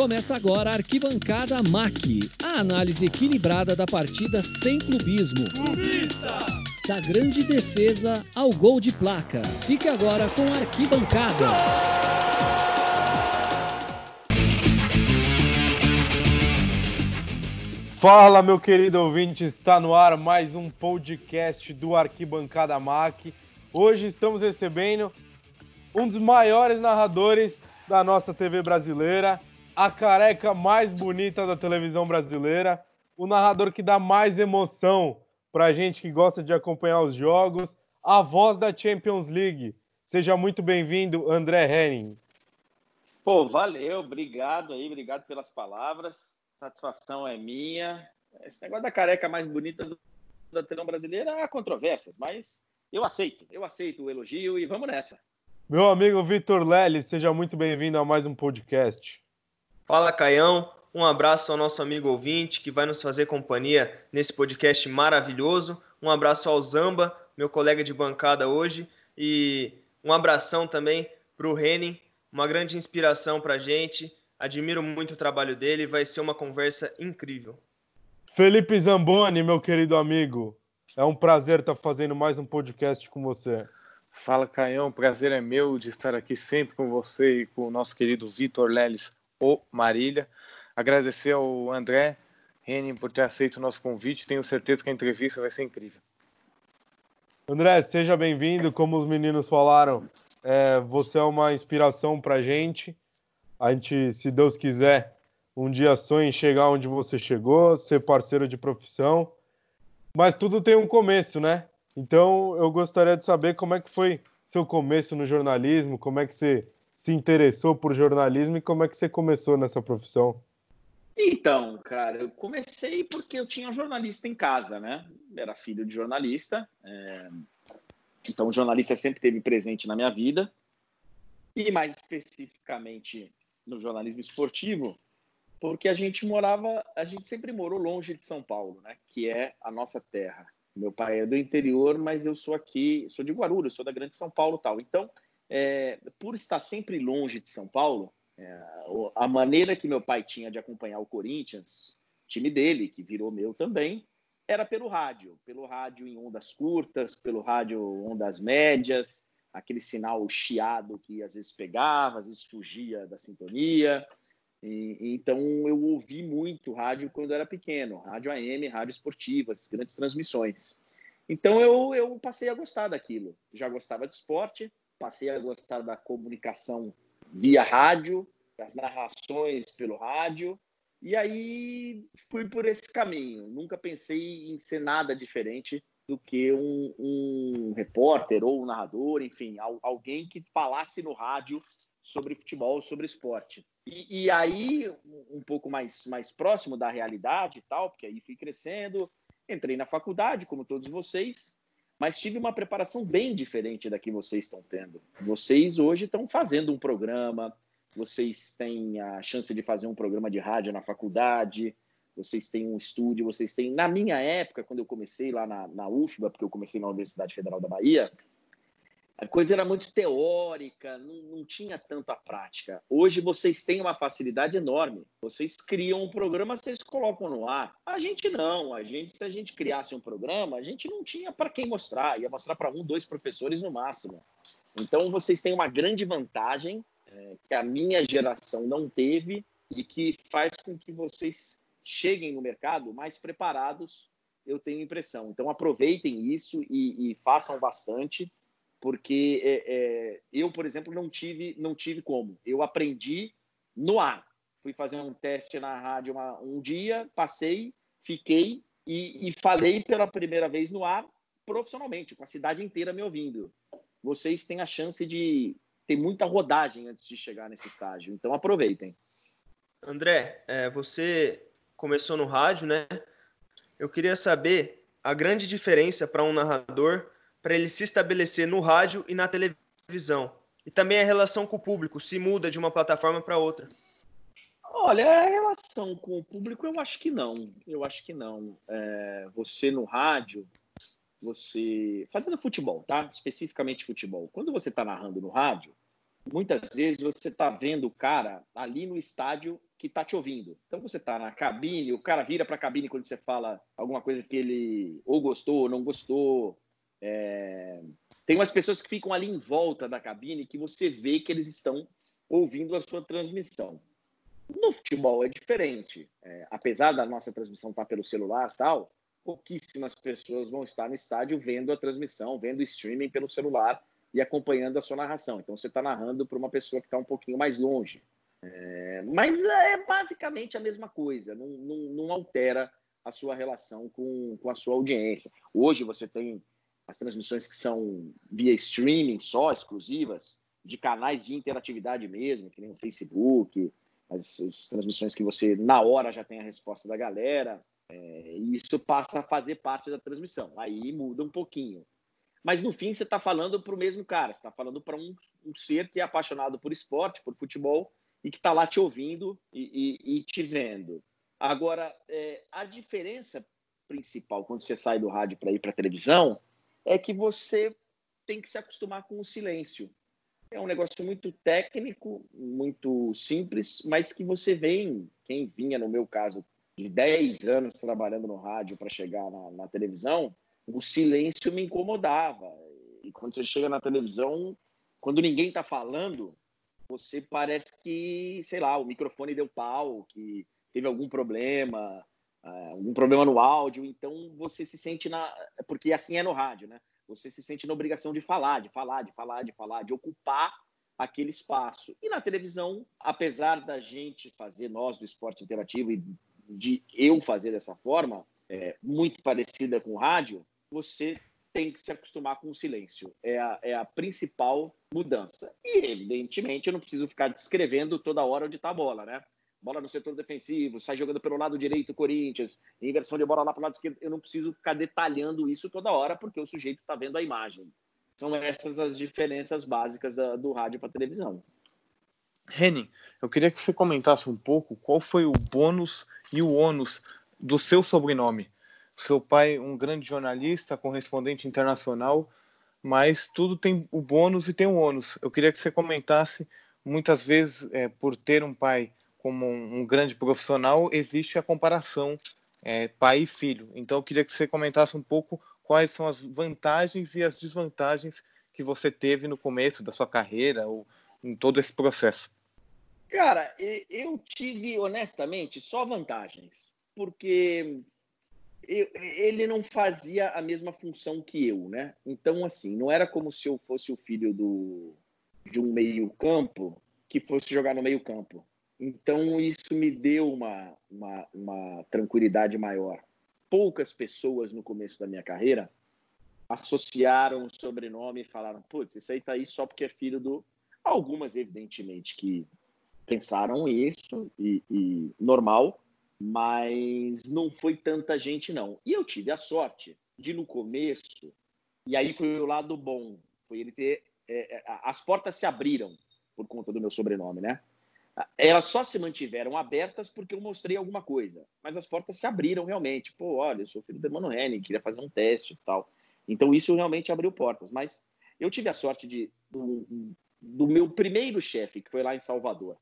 Começa agora a Arquibancada MAC, a análise equilibrada da partida sem clubismo. Clubista! Da grande defesa ao gol de placa. Fique agora com a Arquibancada. Fala, meu querido ouvinte, está no ar mais um podcast do Arquibancada MAC. Hoje estamos recebendo um dos maiores narradores da nossa TV brasileira, a careca mais bonita da televisão brasileira, o narrador que dá mais emoção para gente que gosta de acompanhar os jogos, a voz da Champions League. Seja muito bem-vindo, André Henning. Pô, valeu, obrigado aí, obrigado pelas palavras. Satisfação é minha. Esse negócio da careca mais bonita da televisão brasileira há controvérsias, mas eu aceito, eu aceito o elogio e vamos nessa. Meu amigo Vitor Leles, seja muito bem-vindo a mais um podcast. Fala, Caião. Um abraço ao nosso amigo ouvinte que vai nos fazer companhia nesse podcast maravilhoso. Um abraço ao Zamba, meu colega de bancada hoje. E um abração também para o Reni, uma grande inspiração para a gente. Admiro muito o trabalho dele, vai ser uma conversa incrível. Felipe Zamboni, meu querido amigo, é um prazer estar fazendo mais um podcast com você. Fala, Caião, o prazer é meu de estar aqui sempre com você e com o nosso querido Vitor Leles, o Marília. Agradecer ao André Henning por ter aceito o nosso convite. Tenho certeza que a entrevista vai ser incrível. André, seja bem-vindo. Como os meninos falaram, é, você é uma inspiração para a gente. A gente, se Deus quiser, um dia sonha em chegar onde você chegou, ser parceiro de profissão. Mas tudo tem um começo, né? Então, eu gostaria de saber como é que foi seu começo no jornalismo, como é que você se interessou por jornalismo e como é que você começou nessa profissão? Então, cara, eu comecei porque eu tinha um jornalista em casa, né? Era filho de jornalista, é... então o jornalista sempre teve presente na minha vida. E mais especificamente no jornalismo esportivo, porque a gente morava, a gente sempre morou longe de São Paulo, né? Que é a nossa terra. Meu pai é do interior, mas eu sou aqui, sou de Guarulhos, sou da Grande São Paulo, tal. Então, é, por estar sempre longe de São Paulo, é, a maneira que meu pai tinha de acompanhar o Corinthians, time dele, que virou meu também, era pelo rádio, pelo rádio em ondas curtas, pelo rádio ondas médias, aquele sinal chiado que às vezes pegava, às vezes fugia da sintonia. E, então eu ouvi muito rádio quando era pequeno, rádio AM, rádio esportiva, as grandes transmissões. Então eu, eu passei a gostar daquilo. Já gostava de esporte, passei a gostar da comunicação via rádio, das narrações pelo rádio, e aí fui por esse caminho. Nunca pensei em ser nada diferente do que um, um repórter ou um narrador, enfim, alguém que falasse no rádio sobre futebol, sobre esporte. E, e, aí, um pouco mais, mais próximo da realidade e tal, porque aí fui crescendo, entrei na faculdade, como todos vocês, mas tive uma preparação bem diferente da que vocês estão tendo. Vocês hoje estão fazendo um programa, vocês têm a chance de fazer um programa de rádio na faculdade, vocês têm um estúdio, vocês têm. Na minha época, quando eu comecei lá na, na UFBA, porque eu comecei na Universidade Federal da Bahia, a coisa era muito teórica, não, não, tinha tanta prática. Hoje vocês têm uma facilidade enorme. Vocês criam um programa, vocês colocam no ar. A gente não. A gente, se a gente criasse um programa, a gente não tinha para quem mostrar. Ia mostrar para um, dois professores no máximo. Então vocês têm uma grande vantagem é, que a minha geração não teve e que faz com que vocês cheguem no mercado mais preparados. Eu tenho impressão. Então aproveitem isso e, e façam bastante porque é, é, eu, por exemplo, não tive, não tive como. Eu aprendi no ar. Fui fazer um teste na rádio uma, um dia, passei, fiquei e, e, falei pela primeira vez no ar profissionalmente, com a cidade inteira me ouvindo. Vocês têm a chance de ter muita rodagem antes de chegar nesse estágio, então aproveitem. André, é, você começou no rádio, né? Eu queria saber a grande diferença para um narrador para ele se estabelecer no rádio e na televisão? E também a relação com o público se muda de uma plataforma para outra? Olha, a relação com o público eu acho que não. Eu acho que não. É, você no rádio, você. Fazendo futebol, tá? Especificamente futebol. Quando você está narrando no rádio, muitas vezes você está vendo o cara ali no estádio que está te ouvindo. Então você está na cabine, o cara vira para a cabine quando você fala alguma coisa que ele ou gostou ou não gostou. É... Tem umas pessoas que ficam ali em volta da cabine que você vê que eles estão ouvindo a sua transmissão. No futebol é diferente. É, apesar da nossa transmissão estar tá pelo celular tal, pouquíssimas pessoas vão estar no estádio vendo a transmissão, vendo o streaming pelo celular e acompanhando a sua narração. Então você está narrando para uma pessoa que está um pouquinho mais longe. É, mas é basicamente a mesma coisa, não, não, não, altera a sua relação com, com a sua audiência. Hoje você tem as transmissões que são via streaming só, exclusivas, de canais de interatividade mesmo, que nem o Facebook, as, as transmissões que você, na hora, já tem a resposta da galera. É, isso passa a fazer parte da transmissão. Aí muda um pouquinho. Mas no fim você está falando para o mesmo cara, você está falando para um, um, ser que é apaixonado por esporte, por futebol e que está lá te ouvindo e, e, e te vendo. Agora, é, a diferença principal quando você sai do rádio para ir para a televisão é que você tem que se acostumar com o silêncio. É um negócio muito técnico, muito simples, mas que você vem, quem vinha, no meu caso, de 10 anos trabalhando no rádio para chegar na, na, televisão, o silêncio me incomodava. E quando você chega na televisão, quando ninguém está falando, você parece que, sei lá, o microfone deu pau, que teve algum problema, algum problema no áudio, então você se sente na. Porque assim é no rádio, né? Você se sente na obrigação de falar, de falar, de falar, de falar, de ocupar aquele espaço. E na televisão, apesar da gente fazer, nós do esporte interativo, e de eu fazer dessa forma, é, muito parecida com o rádio, você tem que se acostumar com o silêncio. É a, é a principal mudança. E, evidentemente, eu não preciso ficar descrevendo toda hora onde está a bola, né? Bola no setor defensivo, sai jogando pelo lado direito Corinthians, inversão de bola lá para o lado esquerdo. Eu não preciso ficar detalhando isso toda hora, porque o sujeito está vendo a imagem. São essas as diferenças básicas da, do rádio para a televisão. Henning, eu queria que você comentasse um pouco qual foi o bônus e o ônus do seu sobrenome. Seu pai, um grande jornalista, correspondente internacional, mas tudo tem o bônus e tem o ônus. Eu queria que você comentasse, muitas vezes, é, por ter um pai como um, grande profissional, existe a comparação é, pai e filho. Então, eu queria que você comentasse um pouco quais são as vantagens e as desvantagens que você teve no começo da sua carreira ou em todo esse processo. Cara, eu tive, honestamente, só vantagens. Porque ele não fazia a mesma função que eu, né? Então, assim, não era como se eu fosse o filho do, de um meio-campo que fosse jogar no meio-campo. Então, isso me deu uma, uma, uma tranquilidade maior. Poucas pessoas no começo da minha carreira associaram o sobrenome e falaram: putz, esse aí tá aí só porque é filho do. Algumas, evidentemente, que pensaram isso e, e normal, mas não foi tanta gente não. E eu tive a sorte de no começo, e aí foi o lado bom, foi ele ter é, é as portas se abriram por conta do meu sobrenome, né? Elas só se mantiveram abertas porque eu mostrei alguma coisa, mas as portas se abriram realmente. Pô, olha, eu sou filho do Emmanuel Henning, queria fazer um teste e tal. Então isso realmente abriu portas. Mas eu tive a sorte de do, do meu primeiro chefe, que foi lá em Salvador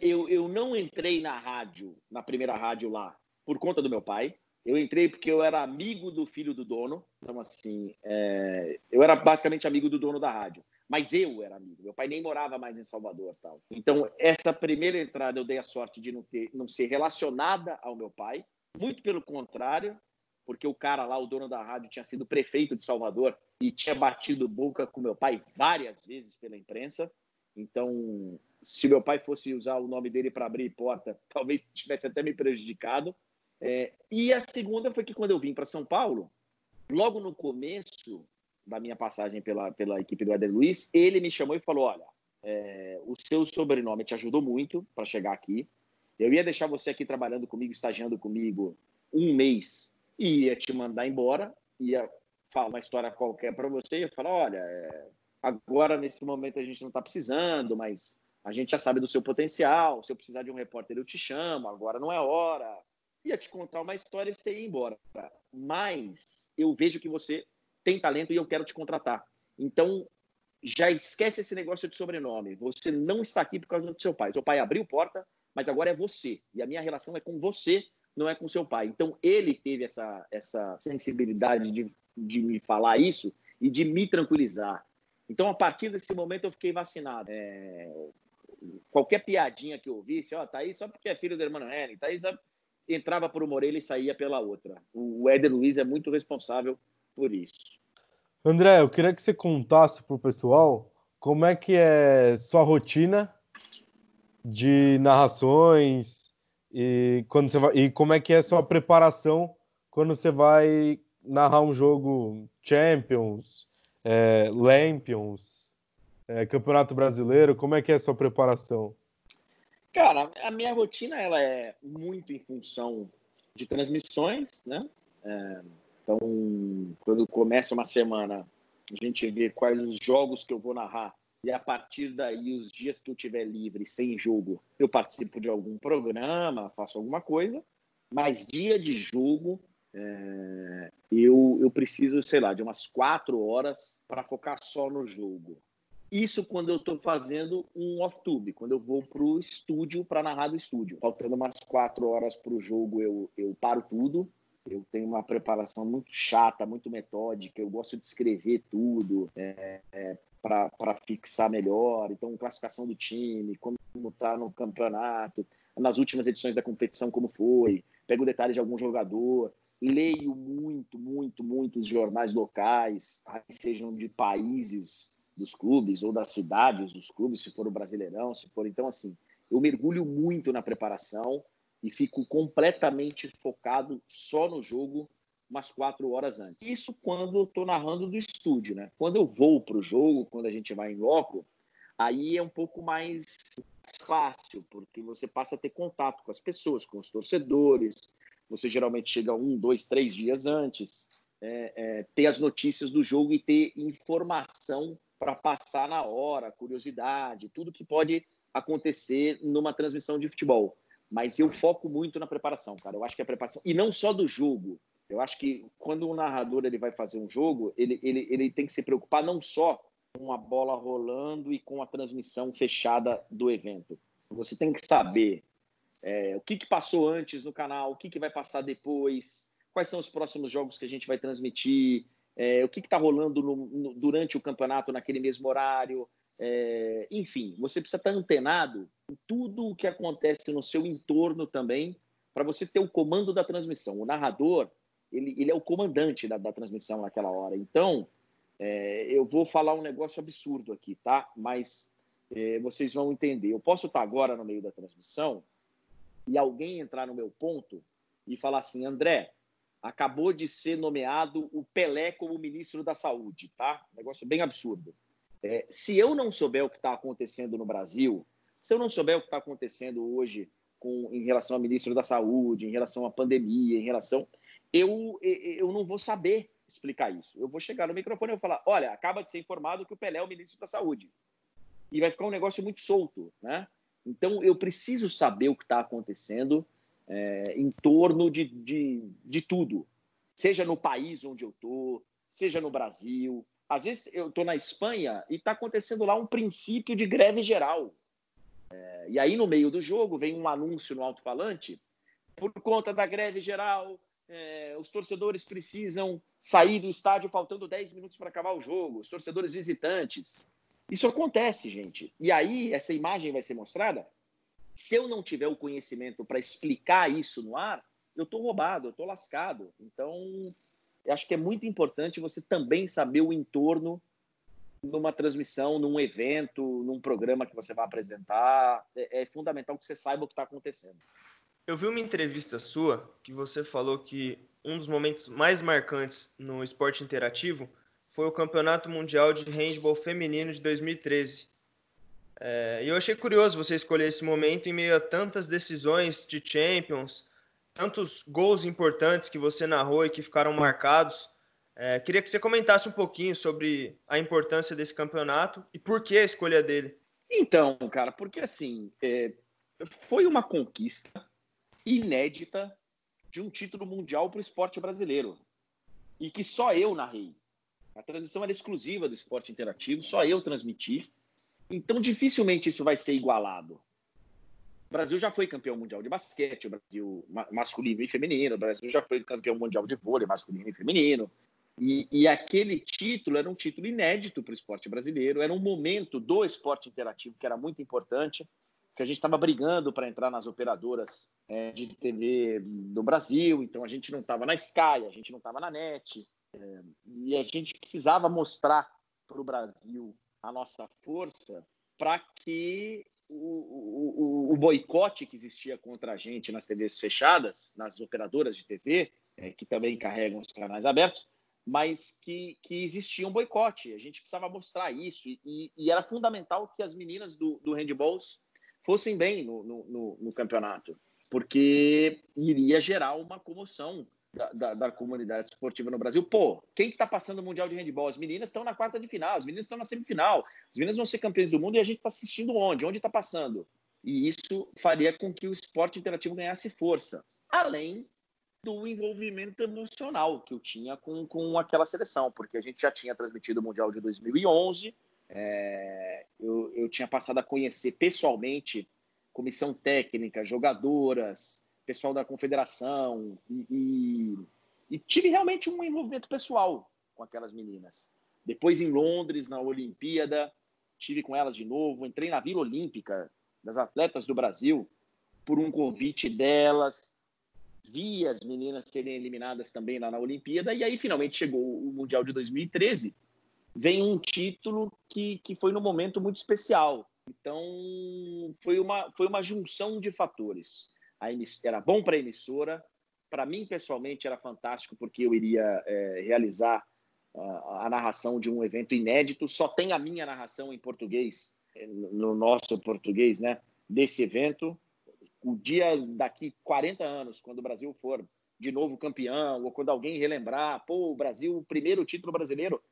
eu, eu não entrei na rádio, na primeira rádio lá, por conta do meu pai. Eu entrei porque eu era amigo do filho do dono. Então, assim, é, eu era basicamente amigo do dono da rádio. Mas eu era amigo. Meu pai nem morava mais em Salvador. tal. Então, essa primeira entrada eu dei a sorte de não, ter, não ser relacionada ao meu pai. Muito pelo contrário, porque o cara lá, o dono da rádio, tinha sido prefeito de Salvador e tinha batido boca com meu pai várias vezes pela imprensa. Então, se meu pai fosse usar o nome dele para abrir porta, talvez tivesse até me prejudicado. É, e a segunda foi que quando eu vim para São Paulo, logo no começo da minha passagem pela, pela equipe do Éder Luiz, ele me chamou e falou: Olha, é, o seu sobrenome te ajudou muito para chegar aqui. Eu ia deixar você aqui trabalhando comigo, estagiando comigo um mês e ia te mandar embora, ia falar uma história qualquer para você e ia falar: Olha, é, agora nesse momento a gente não está precisando, mas a gente já sabe do seu potencial. Se eu precisar de um repórter, eu te chamo. Agora não é hora. Ia te contar uma história e você ia embora. Mas eu vejo que você tem talento e eu quero te contratar. Então, já esquece esse negócio de sobrenome. Você não está aqui por causa do seu pai. Seu pai abriu porta, mas agora é você. E a minha relação é com você, não é com seu pai. Então, ele teve essa, essa sensibilidade de, de me falar isso e de me tranquilizar. Então, a partir desse momento, eu fiquei vacinado. É... Qualquer piadinha que eu ouvisse, ó, tá aí só porque é filho do irmão Henry, tá aí só... entrava por uma orelha e saía pela outra. O Éder Luiz é muito responsável por isso. André, eu queria que você contasse para o pessoal como é que é sua rotina de narrações e quando você vai, e como é que é sua preparação quando você vai narrar um jogo Champions, é, Lampions, é, Campeonato Brasileiro, como é que é sua preparação? Cara, a minha rotina ela é muito em função de transmissões, né? É, então, quando começa uma semana, a gente vê quais os jogos que eu vou narrar e a partir daí, os dias que eu tiver livre, sem jogo, eu participo de algum programa, faço alguma coisa. Mas dia de jogo, é, eu, eu preciso, sei lá, de umas quatro horas para focar só no jogo. Isso quando eu estou fazendo um off-tube, quando eu vou para o estúdio para narrar do estúdio. Faltando umas quatro horas para o jogo, eu, eu paro tudo. Eu tenho uma preparação muito chata, muito metódica. Eu gosto de escrever tudo. É, é, para fixar melhor. Então, classificação do time, como está no campeonato, nas últimas edições da competição, como foi. Pego detalhes de algum jogador. Leio muito, muito, muito os jornais locais, sejam de países dos clubes ou das cidades dos clubes, se for o Brasileirão, se for. Então, assim, eu mergulho muito na preparação e fico completamente focado só no jogo umas quatro horas antes. Isso quando estou narrando do estúdio, né? Quando eu vou para o jogo, quando a gente vai em loco, aí é um pouco mais fácil, porque você passa a ter contato com as pessoas, com os torcedores. Você geralmente chega um, dois, três dias antes, é, é, ter as notícias do jogo e ter informação para passar na hora, curiosidade, tudo que pode acontecer numa transmissão de futebol. Mas eu foco muito na preparação, cara. Eu acho que a preparação, e não só do jogo, eu acho que quando o narrador ele vai fazer um jogo, ele, ele, ele tem que se preocupar não só com a bola rolando e com a transmissão fechada do evento. Você tem que saber é, o que, que passou antes no canal, o que, que vai passar depois, quais são os próximos jogos que a gente vai transmitir, é, o que está rolando no, no, durante o campeonato naquele mesmo horário. É, enfim, você precisa estar antenado em tudo o que acontece no seu entorno também, para você ter o comando da transmissão. O narrador, ele, ele é o comandante da, da transmissão naquela hora. Então, é, eu vou falar um negócio absurdo aqui, tá? Mas é, vocês vão entender. Eu posso estar agora no meio da transmissão e alguém entrar no meu ponto e falar assim, André, acabou de ser nomeado o Pelé como ministro da Saúde, tá? negócio bem absurdo. É, se eu não souber o que está acontecendo no Brasil, se eu não souber o que está acontecendo hoje com, em relação ao ministro da Saúde, em relação à pandemia, em relação eu, eu não vou saber explicar isso. Eu vou chegar no microfone e vou falar: olha, acaba de ser informado que o Pelé é o ministro da Saúde. E vai ficar um negócio muito solto, né? Então, eu preciso saber o que está acontecendo é, em torno de, de, de tudo. Seja no país onde eu estou, seja no Brasil. Às vezes, eu estou na Espanha e está acontecendo lá um princípio de greve geral. É, e aí, no meio do jogo, vem um anúncio no alto-falante. Por conta da greve geral, é, os torcedores precisam sair do estádio faltando 10 minutos para acabar o jogo, os torcedores visitantes. Isso acontece, gente. E aí, essa imagem vai ser mostrada. Se eu não tiver o conhecimento para explicar isso no ar, eu estou roubado, eu estou lascado. Então, eu acho que é muito importante você também saber o entorno numa transmissão, num evento, num programa que você vai apresentar. É, é fundamental que você saiba o que está acontecendo. Eu vi uma entrevista sua que você falou que um dos momentos mais marcantes no esporte interativo foi o Campeonato Mundial de Handball Feminino de 2013. É, eu achei curioso você escolher esse momento em meio a tantas decisões de Champions, tantos gols importantes que você narrou e que ficaram marcados. É, queria que você comentasse um pouquinho sobre a importância desse campeonato e por que a escolha dele. Então, cara, porque assim, é, foi uma conquista inédita de um título mundial para o esporte brasileiro. E que só eu narrei. A transmissão era exclusiva do esporte interativo, só eu transmiti. Então, dificilmente isso vai ser igualado. O Brasil já foi campeão mundial de basquete, o Brasil masculino e feminino, o Brasil já foi campeão mundial de vôlei masculino e feminino. E, e aquele título era um título inédito para o esporte brasileiro, era um momento do esporte interativo que era muito importante, que a gente estava brigando para entrar nas operadoras é, de TV do Brasil, então a gente não estava na Sky, a gente não estava na NET, é, e a gente precisava mostrar para o Brasil a nossa força para que o, o, o, boicote que existia contra a gente nas TVs fechadas, nas operadoras de TV, é, que também carregam os canais abertos, mas que, que existia um boicote. A gente precisava mostrar isso e, e era fundamental que as meninas do, do handballs fossem bem no, no, no, campeonato, porque iria gerar uma comoção da, da, da, comunidade esportiva no Brasil. Pô, quem que está passando o Mundial de Handball? As meninas estão na quarta de final, as meninas estão na semifinal, as meninas vão ser campeãs do mundo e a gente está assistindo onde? Onde está passando? E isso faria com que o esporte interativo ganhasse força, além do envolvimento emocional que eu tinha com, com aquela seleção, porque a gente já tinha transmitido o Mundial de 2011, é, eu, eu tinha passado a conhecer pessoalmente comissão técnica, jogadoras, pessoal da confederação e, e, e, tive realmente um envolvimento pessoal com aquelas meninas. Depois em Londres, na Olimpíada, tive com elas de novo, entrei na Vila Olímpica das atletas do Brasil por um convite delas, vi as meninas serem eliminadas também lá na Olimpíada e aí finalmente chegou o Mundial de 2013. Vem um título que, que foi num momento muito especial. Então, foi uma, foi uma junção de fatores era bom para a emissora. Para mim, pessoalmente, era fantástico, porque eu iria é, realizar a, a, narração de um evento inédito. Só tem a minha narração em português, é, no nosso português, né? Desse evento. O dia daqui 40 anos, quando o Brasil for de novo campeão, ou quando alguém relembrar, pô, o Brasil, o primeiro título brasileiro,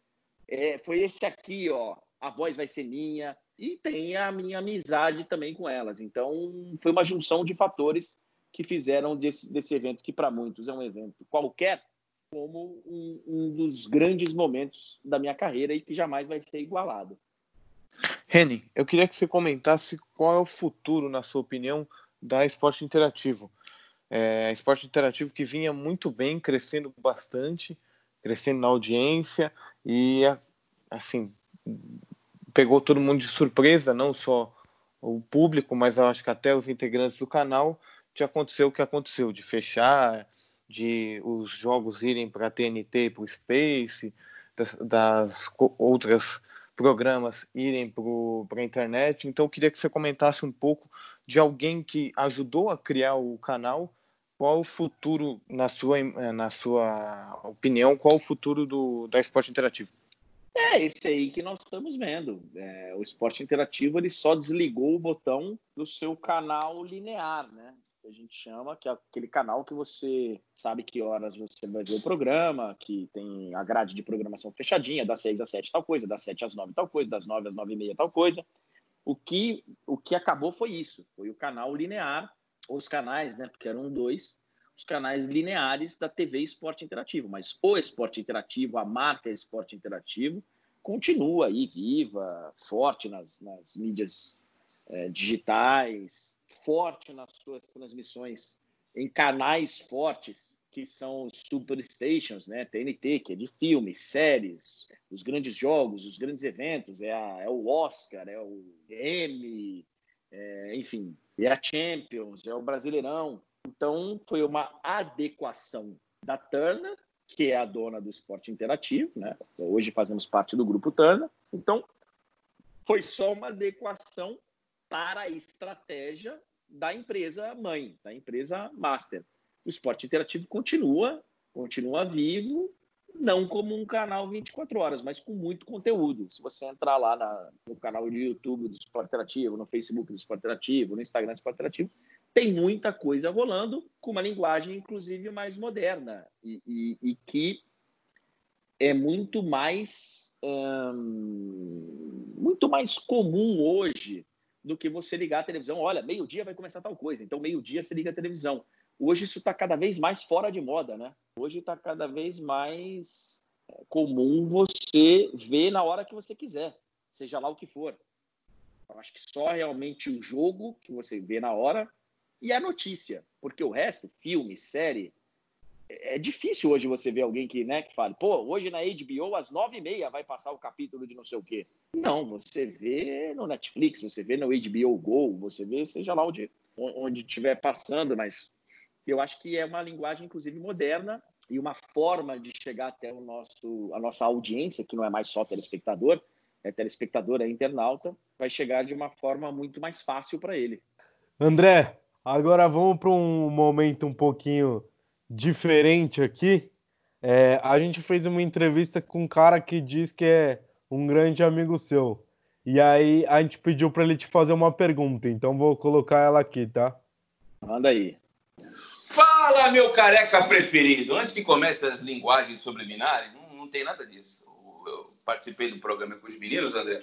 é, foi esse aqui, ó. A voz vai ser minha, e tem a minha amizade também com elas. Então, foi uma junção de fatores que fizeram desse, desse evento, que para muitos é um evento qualquer, como um, um, dos grandes momentos da minha carreira e que jamais vai ser igualado. Reni, eu queria que você comentasse qual é o futuro, na sua opinião, da esporte interativo. É, esporte interativo que vinha muito bem, crescendo bastante, crescendo na audiência e, assim, pegou todo mundo de surpresa, não só o público, mas acho que até os integrantes do canal, de acontecer o que aconteceu, de fechar, de os jogos irem para a TNT e para o Space, das, das, outras programas irem para a internet. Então, eu queria que você comentasse um pouco de alguém que ajudou a criar o canal. Qual o futuro, na sua, na sua opinião, qual o futuro do, da esporte interativo? É esse aí que nós estamos vendo. É, o esporte interativo ele só desligou o botão do seu canal linear, né? A gente chama, que é aquele canal que você sabe que horas você vai ver o programa, que tem a grade de programação fechadinha, das 6 às 7 tal coisa, das 7 às 9 tal coisa, das 9 às 9 e meia tal coisa. O que, o que acabou foi isso, foi o canal linear, ou os canais, né? Porque eram dois, os canais lineares da TV Esporte Interativo, mas o Esporte Interativo, a marca Esporte Interativo, continua aí viva, forte nas, nas mídias é, digitais, forte nas suas transmissões em canais fortes que são os superstations, né? TNT, que é de filmes, séries, os grandes jogos, os grandes eventos, é, a, é o Oscar, é o Emmy, é, enfim, é a Champions, é o Brasileirão. Então, foi uma adequação da Turner, que é a dona do esporte interativo, né? Hoje fazemos parte do grupo Turner. Então, foi só uma adequação para a estratégia da empresa mãe, da empresa master. O esporte interativo continua, continua vivo, não como um canal 24 horas, mas com muito conteúdo. Se você entrar lá na, no canal do YouTube do Esporte Interativo, no Facebook do Esporte Interativo, no Instagram do Esporte Interativo, tem muita coisa rolando com uma linguagem, inclusive, mais moderna e, e, e que é muito mais hum, muito mais comum hoje do que você ligar a televisão. Olha, meio-dia vai começar tal coisa, então meio-dia você liga a televisão. Hoje isso está cada vez mais fora de moda, né? Hoje está cada vez mais é, comum você ver na hora que você quiser, seja lá o que for. Eu acho que só realmente o jogo que você vê na hora e a notícia, porque o resto, filme, série, é difícil hoje você ver alguém que, né, que fale, pô, hoje na HBO às nove e meia vai passar o capítulo de não sei o quê. Não, você vê no Netflix, você vê no HBO Go, você vê seja lá onde onde estiver passando, mas eu acho que é uma linguagem inclusive moderna e uma forma de chegar até o nosso a nossa audiência, que não é mais só telespectador, é telespectador, é internauta, vai chegar de uma forma muito mais fácil para ele. André, agora vamos para um momento um pouquinho diferente aqui. É, a gente fez uma entrevista com um cara que diz que é um grande amigo seu. E aí a gente pediu para ele te fazer uma pergunta, então vou colocar ela aqui, tá? Manda aí. Fala, meu careca preferido. Antes que comece as linguagens subliminares, não, não tem nada disso. Eu participei do programa com os meninos, André,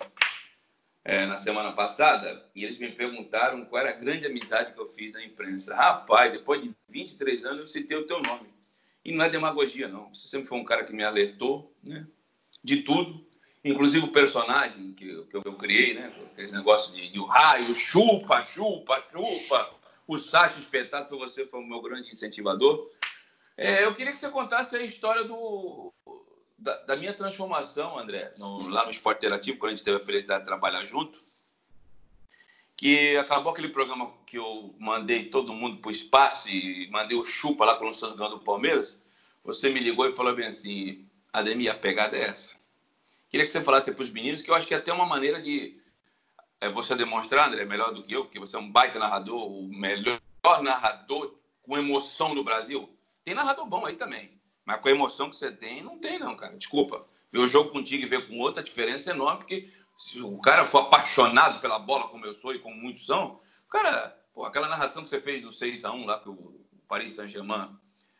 é, na semana passada, e eles me perguntaram qual era a grande amizade que eu fiz na imprensa. Rapaz, depois de 23 anos eu citei o teu nome. E não é demagogia, não. Você sempre foi um cara que me alertou né, de tudo, inclusive o personagem que, que eu, criei, né? Aquele negócio de, de raio, chupa, chupa, chupa. O Sacho espetado foi você, foi o meu grande incentivador. É, eu queria que você contasse a história do, da, da minha transformação, André, no, lá no Esporte Interativo, quando a gente teve a felicidade de trabalhar junto, que acabou aquele programa que eu mandei todo mundo para o espaço e mandei o chupa lá quando o Santos ganhou do Palmeiras, você me ligou e falou bem assim, Ademir, a pegada é essa. Queria que você falasse para os meninos, que eu acho que é até uma maneira de é, você demonstrar, André, melhor do que eu, porque você é um baita narrador, o melhor narrador com emoção no Brasil. Tem narrador bom aí também. Mas com a emoção que você tem, não tem, não, cara. Desculpa. O jogo contigo e ver com outra, a diferença é enorme, porque se o cara for apaixonado pela bola, como eu sou e como muitos são, cara, pô, aquela narração que você fez do 6x1 lá, que o Paris Saint-Germain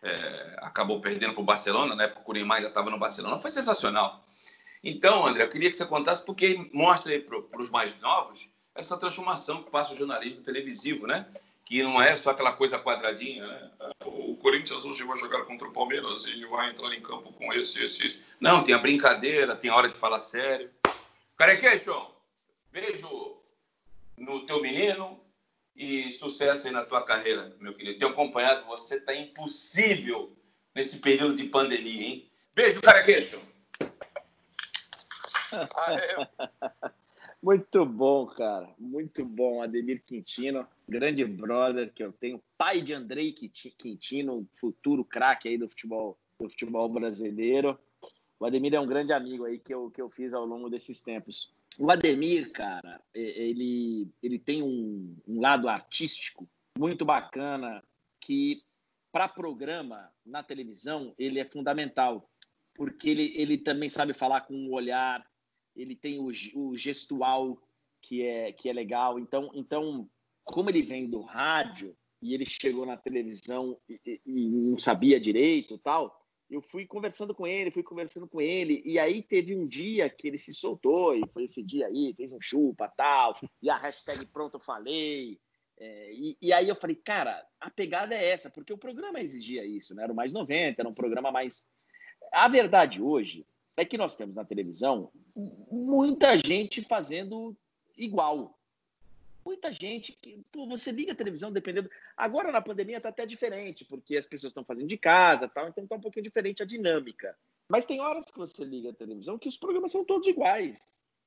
é, acabou perdendo para o Barcelona, na época o Neymar ainda estava no Barcelona, foi sensacional. Então, André, eu queria que você contasse, porque mostra para os mais novos essa transformação que passa o jornalismo televisivo, né? Que não é só aquela coisa quadradinha, né? O Corinthians hoje vai jogar contra o Palmeiras e vai entrar em campo com esse, esse, esse. Não, tem a brincadeira, tem a hora de falar sério. Carequeixo, beijo no teu menino e sucesso aí na tua carreira, meu querido. Tenho acompanhado, você tá impossível nesse período de pandemia, hein? Beijo, Carequeixo. Muito bom, cara. Muito bom. Ademir Quintino, grande brother que eu tenho, pai de Andrei Quintino, futuro craque aí do futebol, do futebol brasileiro. O Ademir é um grande amigo aí que eu, que eu fiz ao longo desses tempos. O Ademir, cara, ele, ele tem um, um lado artístico muito bacana que para programa na televisão ele é fundamental porque ele, ele também sabe falar com o olhar, ele tem o, o gestual que é, que é legal. Então, então, como ele vem do rádio e ele chegou na televisão e, e não sabia direito tal, eu fui conversando com ele, fui conversando com ele, e aí teve um dia que ele se soltou, e foi esse dia aí, fez um chupa, tal, e a hashtag pronto falei, é, e, e, aí eu falei, cara, a pegada é essa, porque o programa exigia isso, né? Era o mais 90, era um programa mais... A verdade hoje é que nós temos na televisão muita gente fazendo igual. Muita gente que pô, você liga a televisão dependendo. Agora na pandemia está até diferente, porque as pessoas estão fazendo de casa, tal, então está um pouquinho diferente a dinâmica. Mas tem horas que você liga a televisão que os programas são todos iguais.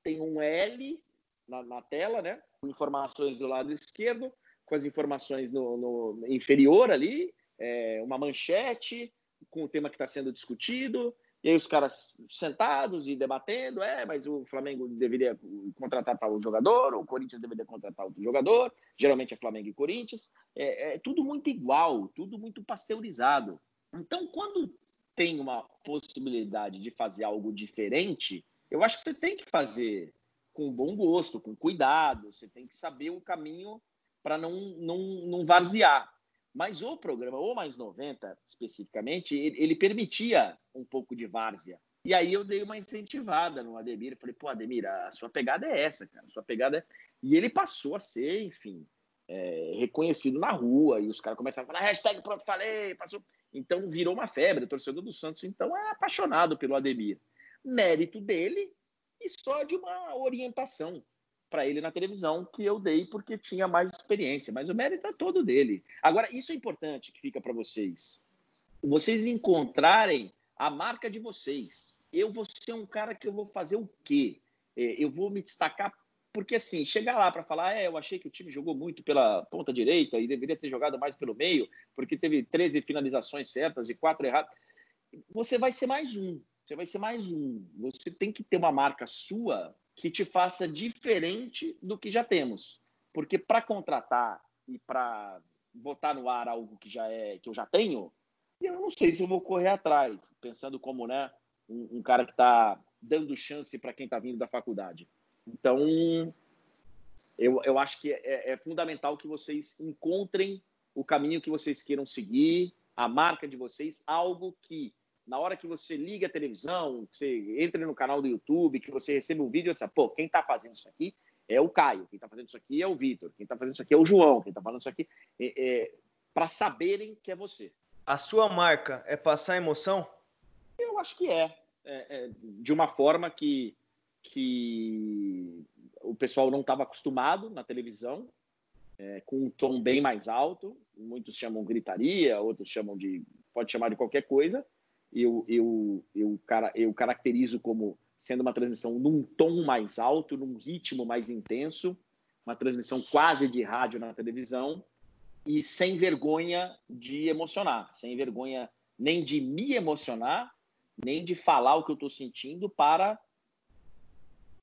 Tem um L na, na tela, né? Com informações do lado esquerdo, com as informações no, no inferior ali, é, uma manchete com o tema que está sendo discutido, e aí os caras sentados e debatendo, é, mas o Flamengo deveria contratar tal jogador, o Corinthians deveria contratar outro jogador, geralmente é Flamengo e Corinthians, é, é tudo muito igual, tudo muito pasteurizado. Então, quando tem uma possibilidade de fazer algo diferente, eu acho que você tem que fazer com bom gosto, com cuidado, você tem que saber o caminho para não, não, não varzear. Mas o programa, o Mais 90, especificamente, ele, ele, permitia um pouco de várzea. E aí eu dei uma incentivada no Ademir. Falei, pô, Ademir, a sua pegada é essa, cara. A sua pegada é... E ele passou a ser, enfim, é, reconhecido na rua. E os caras começaram a falar, hashtag pronto, falei, passou. Então virou uma febre. O torcedor do Santos, então, é apaixonado pelo Ademir. Mérito dele e só de uma orientação. Para ele na televisão que eu dei porque tinha mais experiência, mas o mérito é todo dele. Agora, isso é importante que fica para vocês. Vocês encontrarem a marca de vocês. Eu vou ser um cara que eu vou fazer o quê? É, eu vou me destacar porque assim, chegar lá para falar, é, eu achei que o time jogou muito pela ponta direita e deveria ter jogado mais pelo meio, porque teve 13 finalizações certas e quatro erradas. Você vai ser mais um. Você vai ser mais um. Você tem que ter uma marca sua que te faça diferente do que já temos. Porque para contratar e para botar no ar algo que já é que eu já tenho, eu não sei se eu vou correr atrás, pensando como né, um, um cara que está dando chance para quem está vindo da faculdade. Então, eu, eu acho que é, é fundamental que vocês encontrem o caminho que vocês queiram seguir, a marca de vocês, algo que na hora que você liga a televisão, que você entra no canal do YouTube, que você recebe um vídeo, você pô, quem está fazendo isso aqui é o Caio, quem está fazendo isso aqui é o Vitor, quem está fazendo isso aqui é o João, quem está falando isso aqui é, é para saberem que é você. A sua marca é passar emoção? Eu acho que é, é, é de uma forma que, que o pessoal não estava acostumado na televisão, é, com um tom bem mais alto. Muitos chamam gritaria, outros chamam de pode chamar de qualquer coisa eu, eu, eu, cara, eu caracterizo como sendo uma transmissão num tom mais alto, num ritmo mais intenso, uma transmissão quase de rádio na televisão e sem vergonha de emocionar, sem vergonha nem de me emocionar, nem de falar o que eu estou sentindo para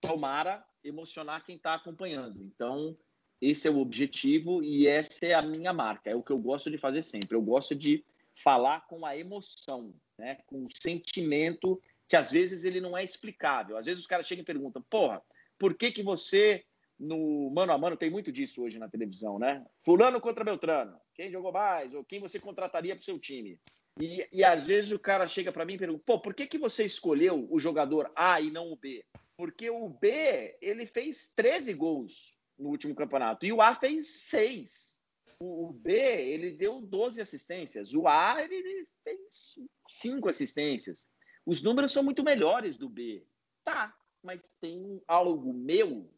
tomara emocionar quem está acompanhando. Então, esse é o objetivo e essa é a minha marca, é o que eu gosto de fazer sempre. Eu gosto de falar com a emoção, né? com o sentimento que às vezes ele não é explicável. Às vezes os caras chegam e perguntam, porra, por que, que você, no mano a mano, tem muito disso hoje na televisão, né? Fulano contra Beltrano, quem jogou mais, ou quem você contrataria para o seu time. E, e às vezes o cara chega para mim e pergunta, pô, por que, que você escolheu o jogador A e não o B? Porque o B, ele fez 13 gols no último campeonato e o A fez 6 o B ele deu 12 assistências, o A ele fez 5 assistências. Os números são muito melhores do B. Tá, mas tem algo meu,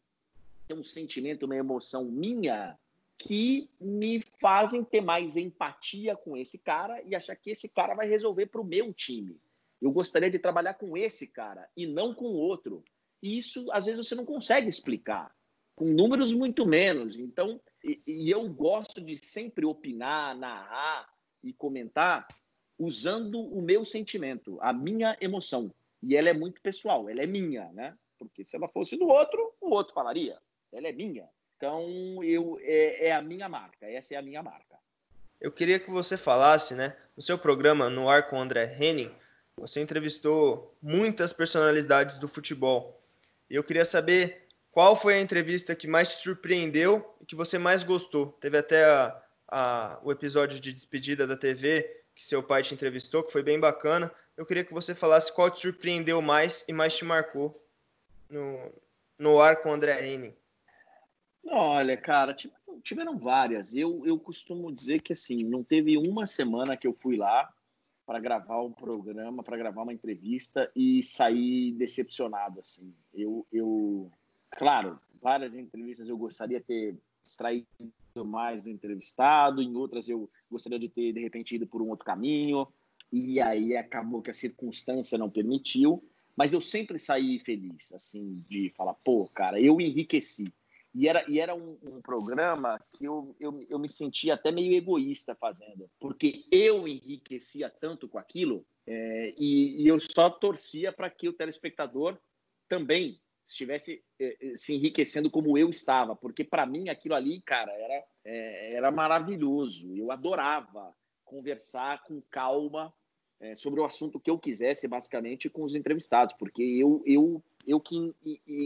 tem um sentimento, uma emoção minha que me fazem ter mais empatia com esse cara e achar que esse cara vai resolver para o meu time. Eu gostaria de trabalhar com esse cara e não com outro. E isso, às vezes, você não consegue explicar com números muito menos. Então, e, e, eu gosto de sempre opinar, narrar e comentar usando o meu sentimento, a minha emoção. E ela é muito pessoal, ela é minha, né? Porque se ela fosse do outro, o outro falaria. Ela é minha. Então, eu é, é a minha marca, essa é a minha marca. Eu queria que você falasse, né? No seu programa, no ar com André Henning, você entrevistou muitas personalidades do futebol. E eu queria saber qual foi a entrevista que mais te surpreendeu e que você mais gostou? Teve até a, a, o episódio de despedida da TV que seu pai te entrevistou, que foi bem bacana. Eu queria que você falasse qual te surpreendeu mais e mais te marcou no, no ar com o André Henning. Olha, cara, tiveram várias. Eu, eu costumo dizer que assim, não teve uma semana que eu fui lá para gravar um programa, para gravar uma entrevista e sair decepcionado assim. Eu, eu Claro, várias entrevistas eu gostaria de ter extraído mais do entrevistado, em outras eu gostaria de ter, de repente, ido por um outro caminho, e aí acabou que a circunstância não permitiu, mas eu sempre saí feliz, assim, de falar, pô, cara, eu enriqueci. E era, e era um, um programa que eu, eu, eu me sentia até meio egoísta fazendo, porque eu enriquecia tanto com aquilo, é, e, e eu só torcia para que o telespectador também estivesse eh, eh, se enriquecendo como eu estava, porque para mim aquilo ali, cara, era, é, era maravilhoso. Eu adorava conversar com calma é, sobre o assunto que eu quisesse, basicamente, com os entrevistados, porque eu, eu, eu que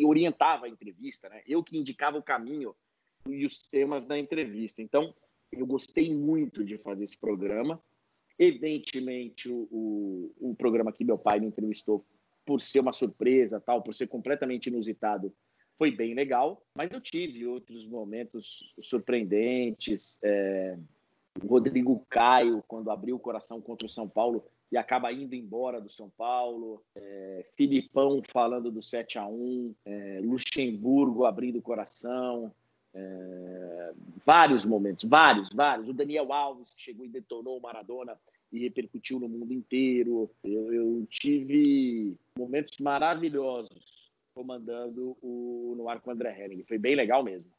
orientava a entrevista, né? eu que indicava o caminho e os temas da entrevista. Então, eu gostei muito de fazer esse programa. Evidentemente, o, o, o programa que meu pai me entrevistou por ser uma surpresa, tal, por ser completamente inusitado, foi bem legal. Mas eu tive outros momentos surpreendentes. É, o Rodrigo Caio, quando abriu o coração contra o São Paulo, e acaba indo embora do São Paulo. É, Filipão falando do 7 a 1 é, Luxemburgo abrindo o coração. É, vários momentos, vários, vários. O Daniel Alves, que chegou e detonou o Maradona e repercutiu no mundo inteiro. Eu, eu tive momentos maravilhosos comandando o, no ar com o André Henning. Foi bem legal mesmo.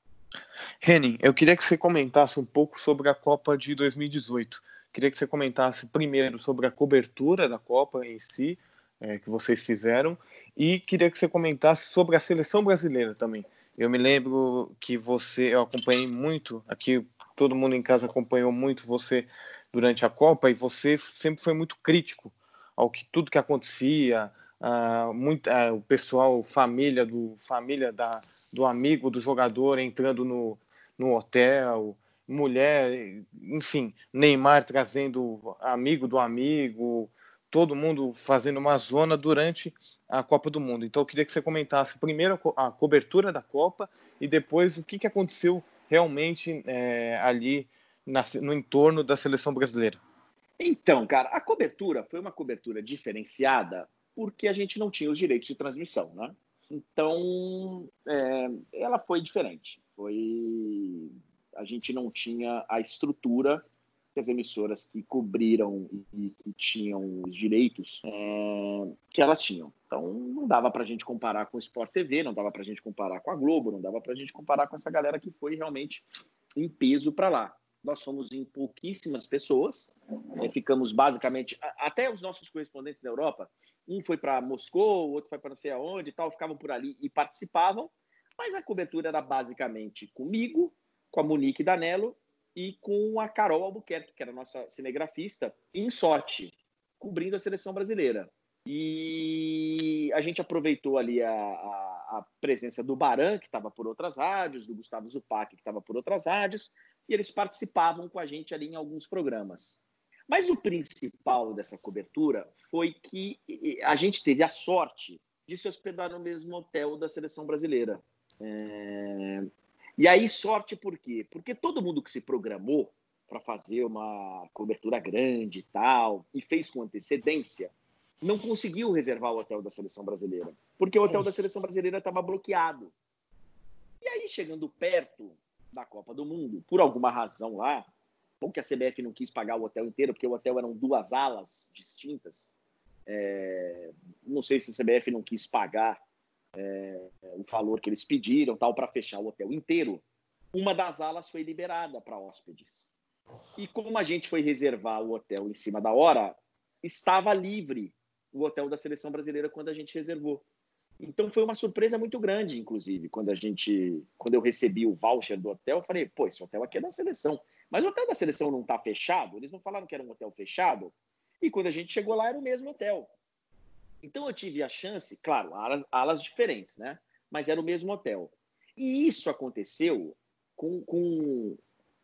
Henning, eu queria que você comentasse um pouco sobre a Copa de 2018. Queria que você comentasse primeiro sobre a cobertura da Copa em si, é, que vocês fizeram, e queria que você comentasse sobre a seleção brasileira também. Eu me lembro que você, eu acompanhei muito, aqui todo mundo em casa acompanhou muito você durante a Copa, e você sempre foi muito crítico ao que tudo que acontecia, uh, muito, uh, o pessoal, família do família da, do amigo do jogador entrando no, no hotel, mulher, enfim, Neymar trazendo amigo do amigo, todo mundo fazendo uma zona durante a Copa do Mundo. Então eu queria que você comentasse primeiro a cobertura da Copa e depois o que, que aconteceu realmente é, ali na, no entorno da seleção brasileira. Então, cara, a cobertura foi uma cobertura diferenciada porque a gente não tinha os direitos de transmissão, né? Então, é, ela foi diferente. Foi a gente não tinha a estrutura que as emissoras que cobriram e que tinham os direitos é, que elas tinham. Então não dava para a gente comparar com o Sport TV, não dava para a gente comparar com a Globo, não dava para a gente comparar com essa galera que foi realmente em peso para lá. Nós fomos em pouquíssimas pessoas, é, ficamos basicamente até os nossos correspondentes na Europa, um foi para Moscou, o outro foi para não sei aonde, e tal, ficavam por ali e participavam, mas a cobertura era basicamente comigo, com a Monique Danello e com a Carol Albuquerque, que era nossa cinegrafista, em sorte, cobrindo a seleção brasileira. E a gente aproveitou ali a, a, a presença do Baran, que estava por outras rádios, do Gustavo Zupac, que estava por outras rádios, e eles participavam com a gente ali em alguns programas. Mas o principal dessa cobertura foi que a gente teve a sorte de se hospedar no mesmo hotel da seleção brasileira. É... E aí, sorte por quê? Porque todo mundo que se programou para fazer uma cobertura grande e tal, e fez com antecedência, não conseguiu reservar o hotel da seleção brasileira, porque o hotel da seleção brasileira estava bloqueado. E aí, chegando perto da Copa do Mundo, por alguma razão lá, ou que a CBF não quis pagar o hotel inteiro, porque o hotel eram duas alas distintas, é, não sei se a CBF não quis pagar é, o valor que eles pediram, tal, para fechar o hotel inteiro, uma das alas foi liberada para hóspedes. E como a gente foi reservar o hotel em cima da hora, estava livre o hotel da seleção brasileira quando a gente reservou. Então foi uma surpresa muito grande, inclusive, quando a gente, quando eu recebi o voucher do hotel, eu falei, pô, esse hotel aqui é da seleção. Mas o hotel da seleção não está fechado? Eles não falaram que era um hotel fechado? E quando a gente chegou lá, era o mesmo hotel. Então eu tive a chance, claro, alas diferentes, né? Mas era o mesmo hotel. E isso aconteceu com, com,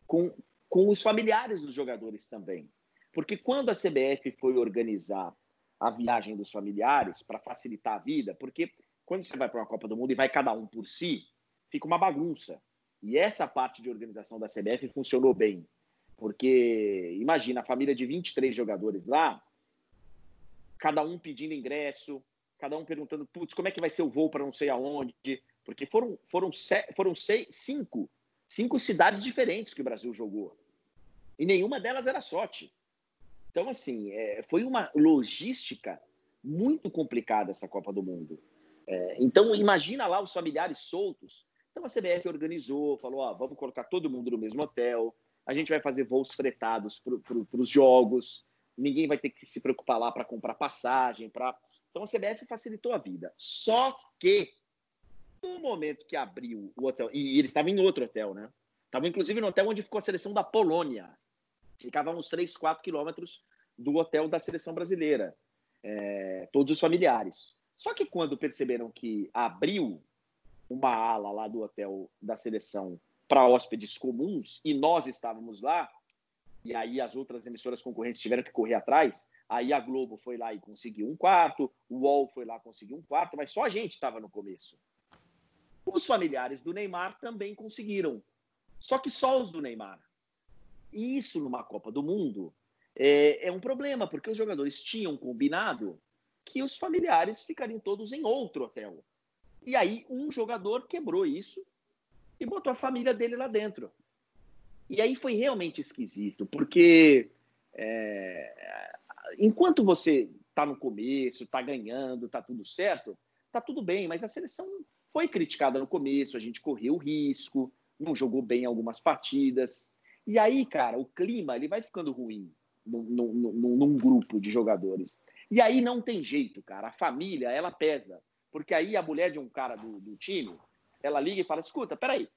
com, com os familiares dos jogadores também. Porque quando a CBF foi organizar a viagem dos familiares para facilitar a vida, porque quando você vai para uma Copa do Mundo e vai cada um por si, fica uma bagunça. E essa parte de organização da CBF funcionou bem. Porque imagina a família de 23 jogadores lá, cada um pedindo ingresso, cada um perguntando, putz, como é que vai ser o voo para não sei aonde? Porque foram, foram, foram seis, cinco, cinco cidades diferentes que o Brasil jogou. E nenhuma delas era sorte. Então, assim, é, foi uma logística muito complicada essa Copa do Mundo. É, então, imagina lá os familiares soltos. Então, a CBF organizou, falou: ó, vamos colocar todo mundo no mesmo hotel, a gente vai fazer voos fretados para os jogos, ninguém vai ter que se preocupar lá para comprar passagem, para então a CBF facilitou a vida. Só que no momento que abriu o hotel, e eles estavam em outro hotel, né? Estavam inclusive no hotel onde ficou a seleção da Polônia. Ficava uns 3, 4 quilômetros do hotel da seleção brasileira. É, todos os familiares. Só que quando perceberam que abriu uma ala lá do hotel da seleção para hóspedes comuns e nós estávamos lá, e aí as outras emissoras concorrentes tiveram que correr atrás. Aí a Globo foi lá e conseguiu um quarto, o UOL foi lá e conseguiu um quarto, mas só a gente estava no começo. Os familiares do Neymar também conseguiram, só que só os do Neymar. E isso numa Copa do Mundo é, é um problema, porque os jogadores tinham combinado que os familiares ficariam todos em outro hotel. E aí um jogador quebrou isso e botou a família dele lá dentro. E aí foi realmente esquisito, porque é, enquanto você está no começo, está ganhando, está tudo certo, está tudo bem, mas a seleção foi criticada no começo, a gente correu risco, não jogou bem algumas partidas. E aí, cara, o clima ele vai ficando ruim num, num, num grupo de jogadores. E aí não tem jeito, cara. A família, ela pesa. Porque aí a mulher de um cara do, do time, ela liga e fala: escuta, peraí,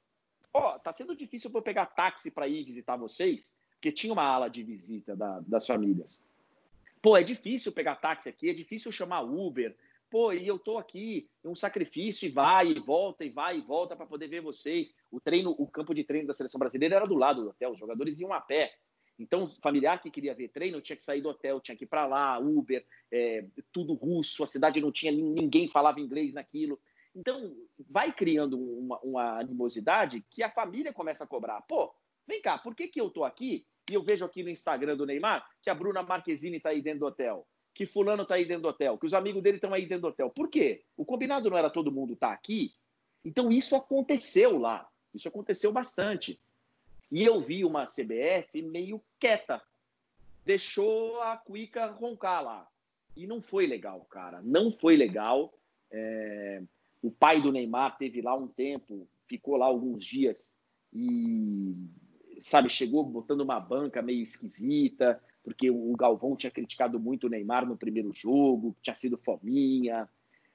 ó, tá sendo difícil para eu pegar táxi para ir visitar vocês, porque tinha uma ala de visita da, das famílias. Pô, é difícil pegar táxi aqui, é difícil chamar Uber. Pô, e eu tô aqui, um sacrifício, e vai e volta, e vai e volta para poder ver vocês. O treino, o campo de treino da seleção brasileira era do lado do hotel, os jogadores iam a pé. Então, familiar que queria ver treino tinha que sair do hotel, tinha que ir para lá, Uber, é, tudo russo, a cidade não tinha ninguém falava inglês naquilo. Então, vai criando uma, uma, animosidade que a família começa a cobrar. Pô, vem cá, por que, que eu tô aqui e eu vejo aqui no Instagram do Neymar que a Bruna Marquezine está aí dentro do hotel, que fulano está aí dentro do hotel, que os amigos dele estão aí dentro do hotel. Por quê? O combinado não era todo mundo estar tá aqui? Então, isso aconteceu lá. Isso aconteceu bastante. E eu vi uma CBF meio quieta. Deixou a Cuica roncar lá. E não foi legal, cara. Não foi legal. É... O pai do Neymar teve lá um tempo, ficou lá alguns dias e, sabe, chegou botando uma banca meio esquisita, porque o Galvão tinha criticado muito o Neymar no primeiro jogo, tinha sido fominha.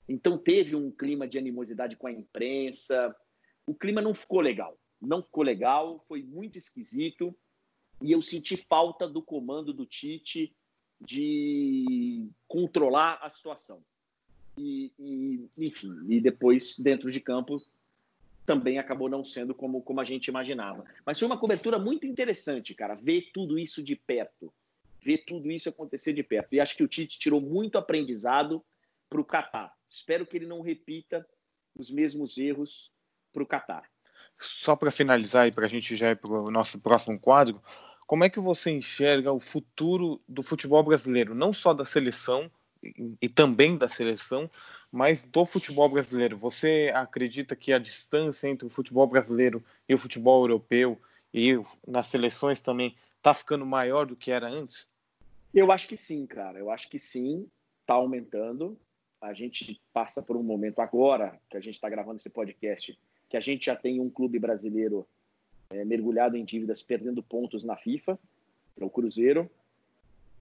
Então teve um clima de animosidade com a imprensa. O clima não ficou legal não ficou legal, foi muito esquisito e eu senti falta do comando do Tite de controlar a situação. E, e, enfim, e depois dentro de campo também acabou não sendo como, como a gente imaginava. Mas foi uma cobertura muito interessante, cara, ver tudo isso de perto, ver tudo isso acontecer de perto. E acho que o Tite tirou muito aprendizado para o Catar. Espero que ele não repita os mesmos erros para o Catar. Só para finalizar e para a gente já ir para o nosso próximo quadro, como é que você enxerga o futuro do futebol brasileiro, não só da seleção e, também da seleção, mas do futebol brasileiro? Você acredita que a distância entre o futebol brasileiro e o futebol europeu e nas seleções também está ficando maior do que era antes? Eu acho que sim, cara. Eu acho que sim, está aumentando. A gente passa por um momento agora que a gente está gravando esse podcast que a gente já tem um clube brasileiro é, mergulhado em dívidas, perdendo pontos na FIFA, é o Cruzeiro.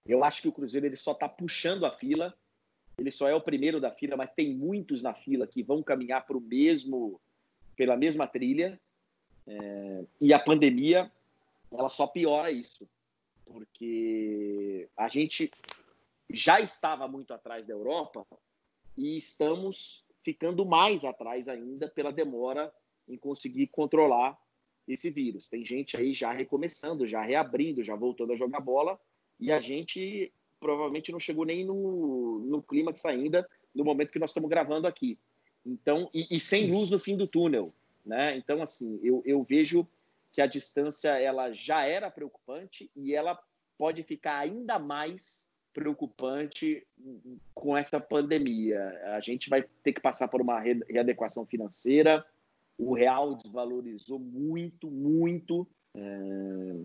Eu acho que o Cruzeiro ele só está puxando a fila, ele só é o primeiro da fila, mas tem muitos na fila que vão caminhar para o mesmo, pela mesma trilha. É, e a pandemia, ela só piora isso, porque a gente já estava muito atrás da Europa e estamos ficando mais atrás ainda pela demora em conseguir controlar esse vírus. Tem gente aí já recomeçando, já reabrindo, já voltando a jogar bola, e a gente provavelmente não chegou nem no, no clímax ainda, no momento que nós estamos gravando aqui. Então, e, e, sem luz no fim do túnel, né? Então, assim, eu, eu vejo que a distância ela já era preocupante e ela pode ficar ainda mais preocupante com essa pandemia. A gente vai ter que passar por uma readequação financeira. O real desvalorizou muito, muito. É...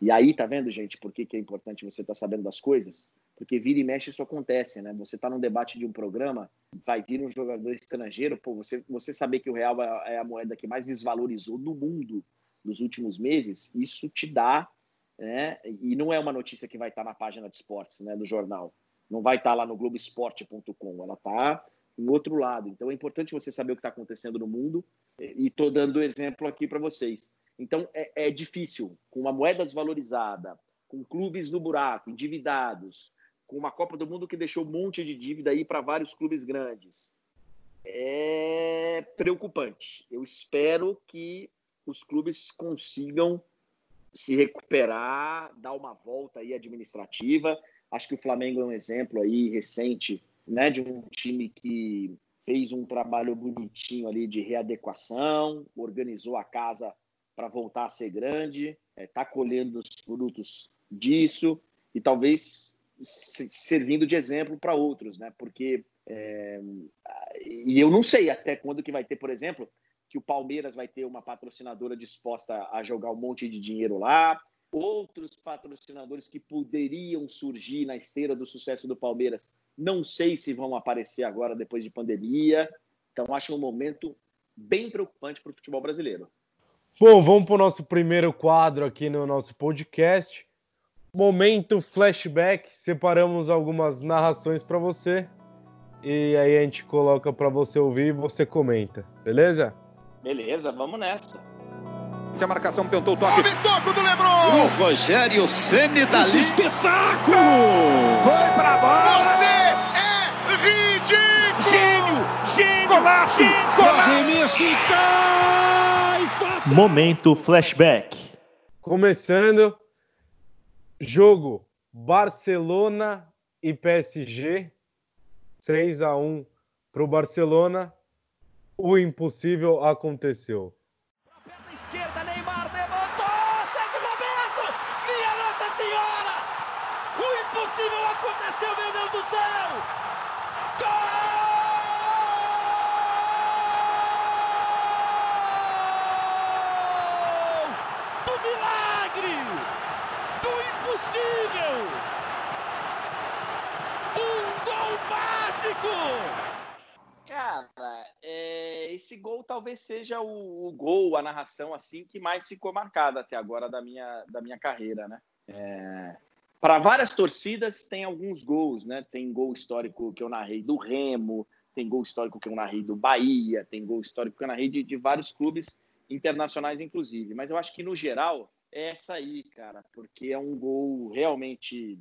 E aí, tá vendo, gente, por que, que é importante você estar tá sabendo das coisas? Porque vira e mexe isso acontece, né? Você está num debate de um programa, vai vir um jogador estrangeiro, pô, você, você saber que o real é, é a moeda que mais desvalorizou no mundo nos últimos meses, isso te dá né? E não é uma notícia que vai estar na página de esportes, né, do jornal. Não vai estar lá no Globoesporte.com, ela está em outro lado. Então é importante você saber o que está acontecendo no mundo e estou dando exemplo aqui para vocês. Então é, é difícil, com uma moeda desvalorizada, com clubes no buraco, endividados, com uma Copa do Mundo que deixou um monte de dívida aí para vários clubes grandes. É preocupante. Eu espero que os clubes consigam se recuperar, dar uma volta aí administrativa. Acho que o Flamengo é um exemplo aí recente, né, de um time que fez um trabalho bonitinho ali de readequação, organizou a casa para voltar a ser grande, está é, tá colhendo os frutos disso. e talvez servindo de exemplo para outros, né? Porque é, e eu não sei até quando que vai ter, por exemplo, que o Palmeiras vai ter uma patrocinadora disposta a jogar um monte de dinheiro lá, outros patrocinadores que poderiam surgir na esteira do sucesso do Palmeiras, não sei se vão aparecer agora depois de pandemia. Então acho um momento bem preocupante para o futebol brasileiro. Bom, vamos para o nosso primeiro quadro aqui no nosso podcast. Momento flashback. Separamos algumas narrações para você e aí a gente coloca para você ouvir e você comenta, beleza? Beleza, vamos nessa. A marcação tentou o toque. O toco do Lebron! O Rogério Ceni da Esse espetáculo! Foi pra bola! Você é ridículo! Gênio! Gênio! Golaço! Golaço! Arremesso e cai! Momento flashback. Começando, jogo Barcelona e PSG, 6 a 1 para o Barcelona. O impossível aconteceu. Perna esquerda, Neymar levantou! Sérgio Roberto! Minha Nossa Senhora! O impossível aconteceu, meu Deus do céu! Gol! Do milagre! Do impossível! Um gol mágico! Cara, é, esse gol talvez seja o, o, gol, a narração assim que mais ficou marcada até agora da minha, da minha carreira, né? É, Para várias torcidas tem alguns gols, né? Tem gol histórico que eu narrei do Remo, tem gol histórico que eu narrei do Bahia, tem gol histórico que eu narrei de, de vários clubes internacionais, inclusive. Mas eu acho que no geral essa aí, cara, porque é um gol realmente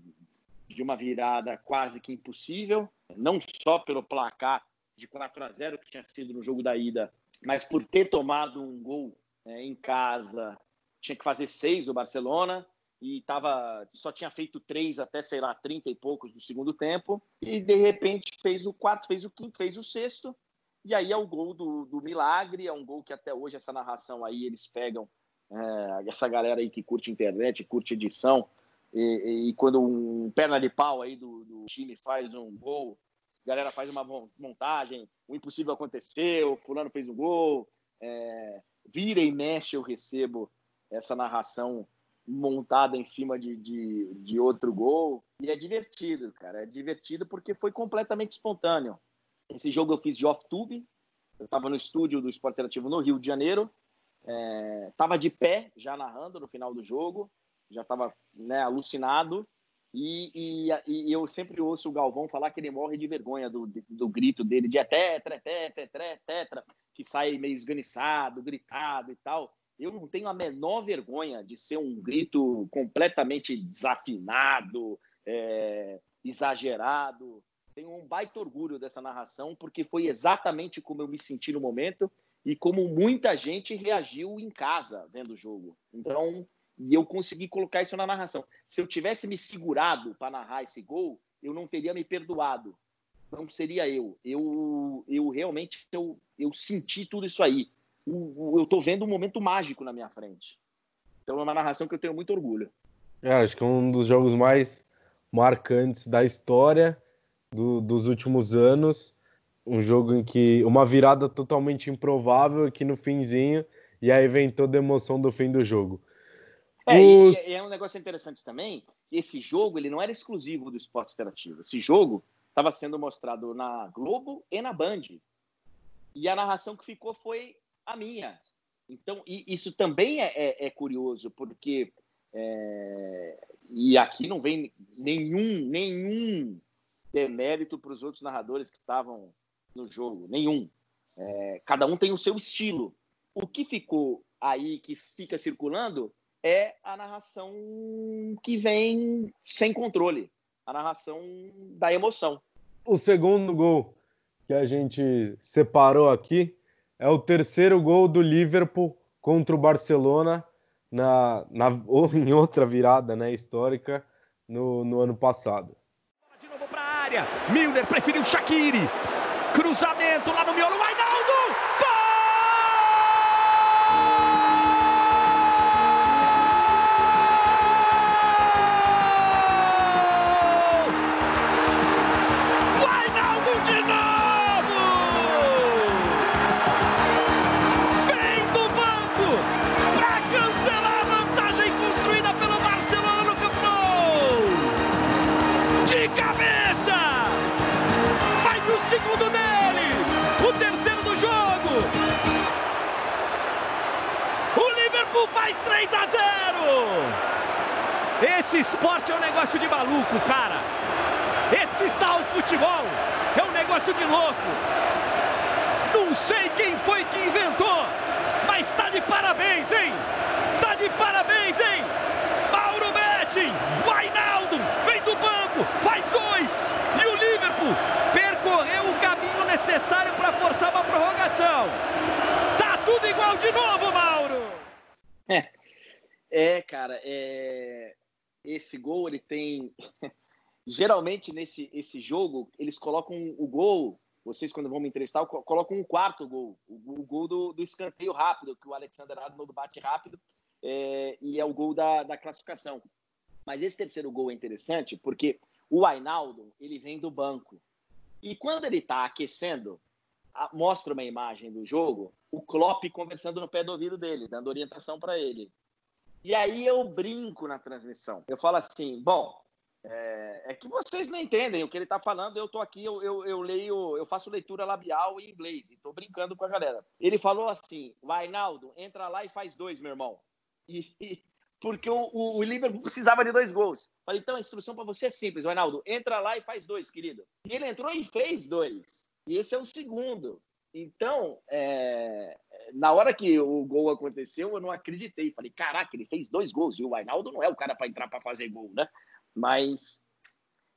de uma virada quase que impossível, não só pelo placar de 4 a 0 que tinha sido no jogo da ida, mas por ter tomado um gol né, em casa, tinha que fazer seis do Barcelona e tava, só tinha feito três até, sei lá, 30 e poucos do segundo tempo, e de repente fez o quarto, fez o quinto, fez o sexto, e aí é o gol do, do milagre, é um gol que até hoje essa narração aí eles pegam, é, essa galera aí que curte internet, curte edição, e, e quando um perna de pau aí do, do time faz um gol, a galera faz uma montagem, o impossível aconteceu, fulano fez um gol, é, vira e mexe eu recebo essa narração montada em cima de, de, de, outro gol, e é divertido, cara, é divertido porque foi completamente espontâneo. Esse jogo eu fiz de off-tube, eu estava no estúdio do Esporte Interativo no Rio de Janeiro, estava é, de pé já narrando no final do jogo, já estava né, alucinado, e, e, e, eu sempre ouço o Galvão falar que ele morre de vergonha do, do, grito dele, de tetra, tetra, tetra, tetra, que sai meio esganiçado, gritado e tal. Eu não tenho a menor vergonha de ser um grito completamente desafinado, é, exagerado. Tenho um baita orgulho dessa narração, porque foi exatamente como eu me senti no momento e como muita gente reagiu em casa vendo o jogo. Então, e eu consegui colocar isso na narração. Se eu tivesse me segurado para narrar esse gol, eu não teria me perdoado. Não seria eu. Eu, eu realmente eu, eu senti tudo isso aí. Eu estou vendo um momento mágico na minha frente. Então é uma narração que eu tenho muito orgulho. É, acho que é um dos jogos mais marcantes da história do, dos últimos anos. Um jogo em que uma virada totalmente improvável que no finzinho e aí vem toda a emoção do fim do jogo. É, Os... e, e, é um negócio interessante também, que esse jogo ele não era exclusivo do esporte interativo. Esse jogo estava sendo mostrado na Globo e na Band. E a narração que ficou foi a minha. Então, isso também é, é, é curioso, porque. É, e aqui não vem nenhum, nenhum demérito para os outros narradores que estavam no jogo, nenhum. É, cada um tem o seu estilo. O que ficou aí, que fica circulando, é a narração que vem sem controle, a narração da emoção. O segundo gol que a gente separou aqui é o terceiro gol do Liverpool contra o Barcelona na, na ou em outra virada né, histórica no, no ano passado. De novo para a área, Milner preferiu Shaqiri, cruzamento lá no miolo, Ainaldo, gol! Flamengo faz 3 a 0. Esse esporte é um negócio de maluco, cara. Esse tal futebol é um negócio de louco. Não sei quem foi que inventou, mas tá de parabéns, hein? Tá de parabéns, hein? Mauro mete, o vem do banco, faz dois. E o Liverpool percorreu o caminho necessário para forçar uma prorrogação. Tá tudo igual de novo, Mauro. É, cara, é... esse gol ele tem. Geralmente nesse esse jogo eles colocam o gol. Vocês quando vão me entrevistar colocam um quarto gol, o, o gol do, do, escanteio rápido que o Alexander Arnold bate rápido é, e é o gol da, da classificação. Mas esse terceiro gol é interessante porque o Ainaldo ele vem do banco e quando ele está aquecendo mostra uma imagem do jogo, o Klopp conversando no pé do ouvido dele, dando orientação para ele. E aí eu brinco na transmissão. Eu falo assim, bom, é, é que vocês não entendem o que ele está falando. Eu estou aqui, eu, eu, eu, leio, eu faço leitura labial em inglês e estou brincando com a galera. Ele falou assim: Vainaldo, entra lá e faz dois, meu irmão. E, porque o, o, o, Liverpool precisava de dois gols. Falei, então a instrução para você é simples, Vainaldo, entra lá e faz dois, querido. E ele entrou e fez dois. E esse é o segundo. Então, é, na hora que o gol aconteceu, eu não acreditei. Falei, caraca, ele fez dois gols. E o Ainaldo não é o cara para entrar para fazer gol, né? Mas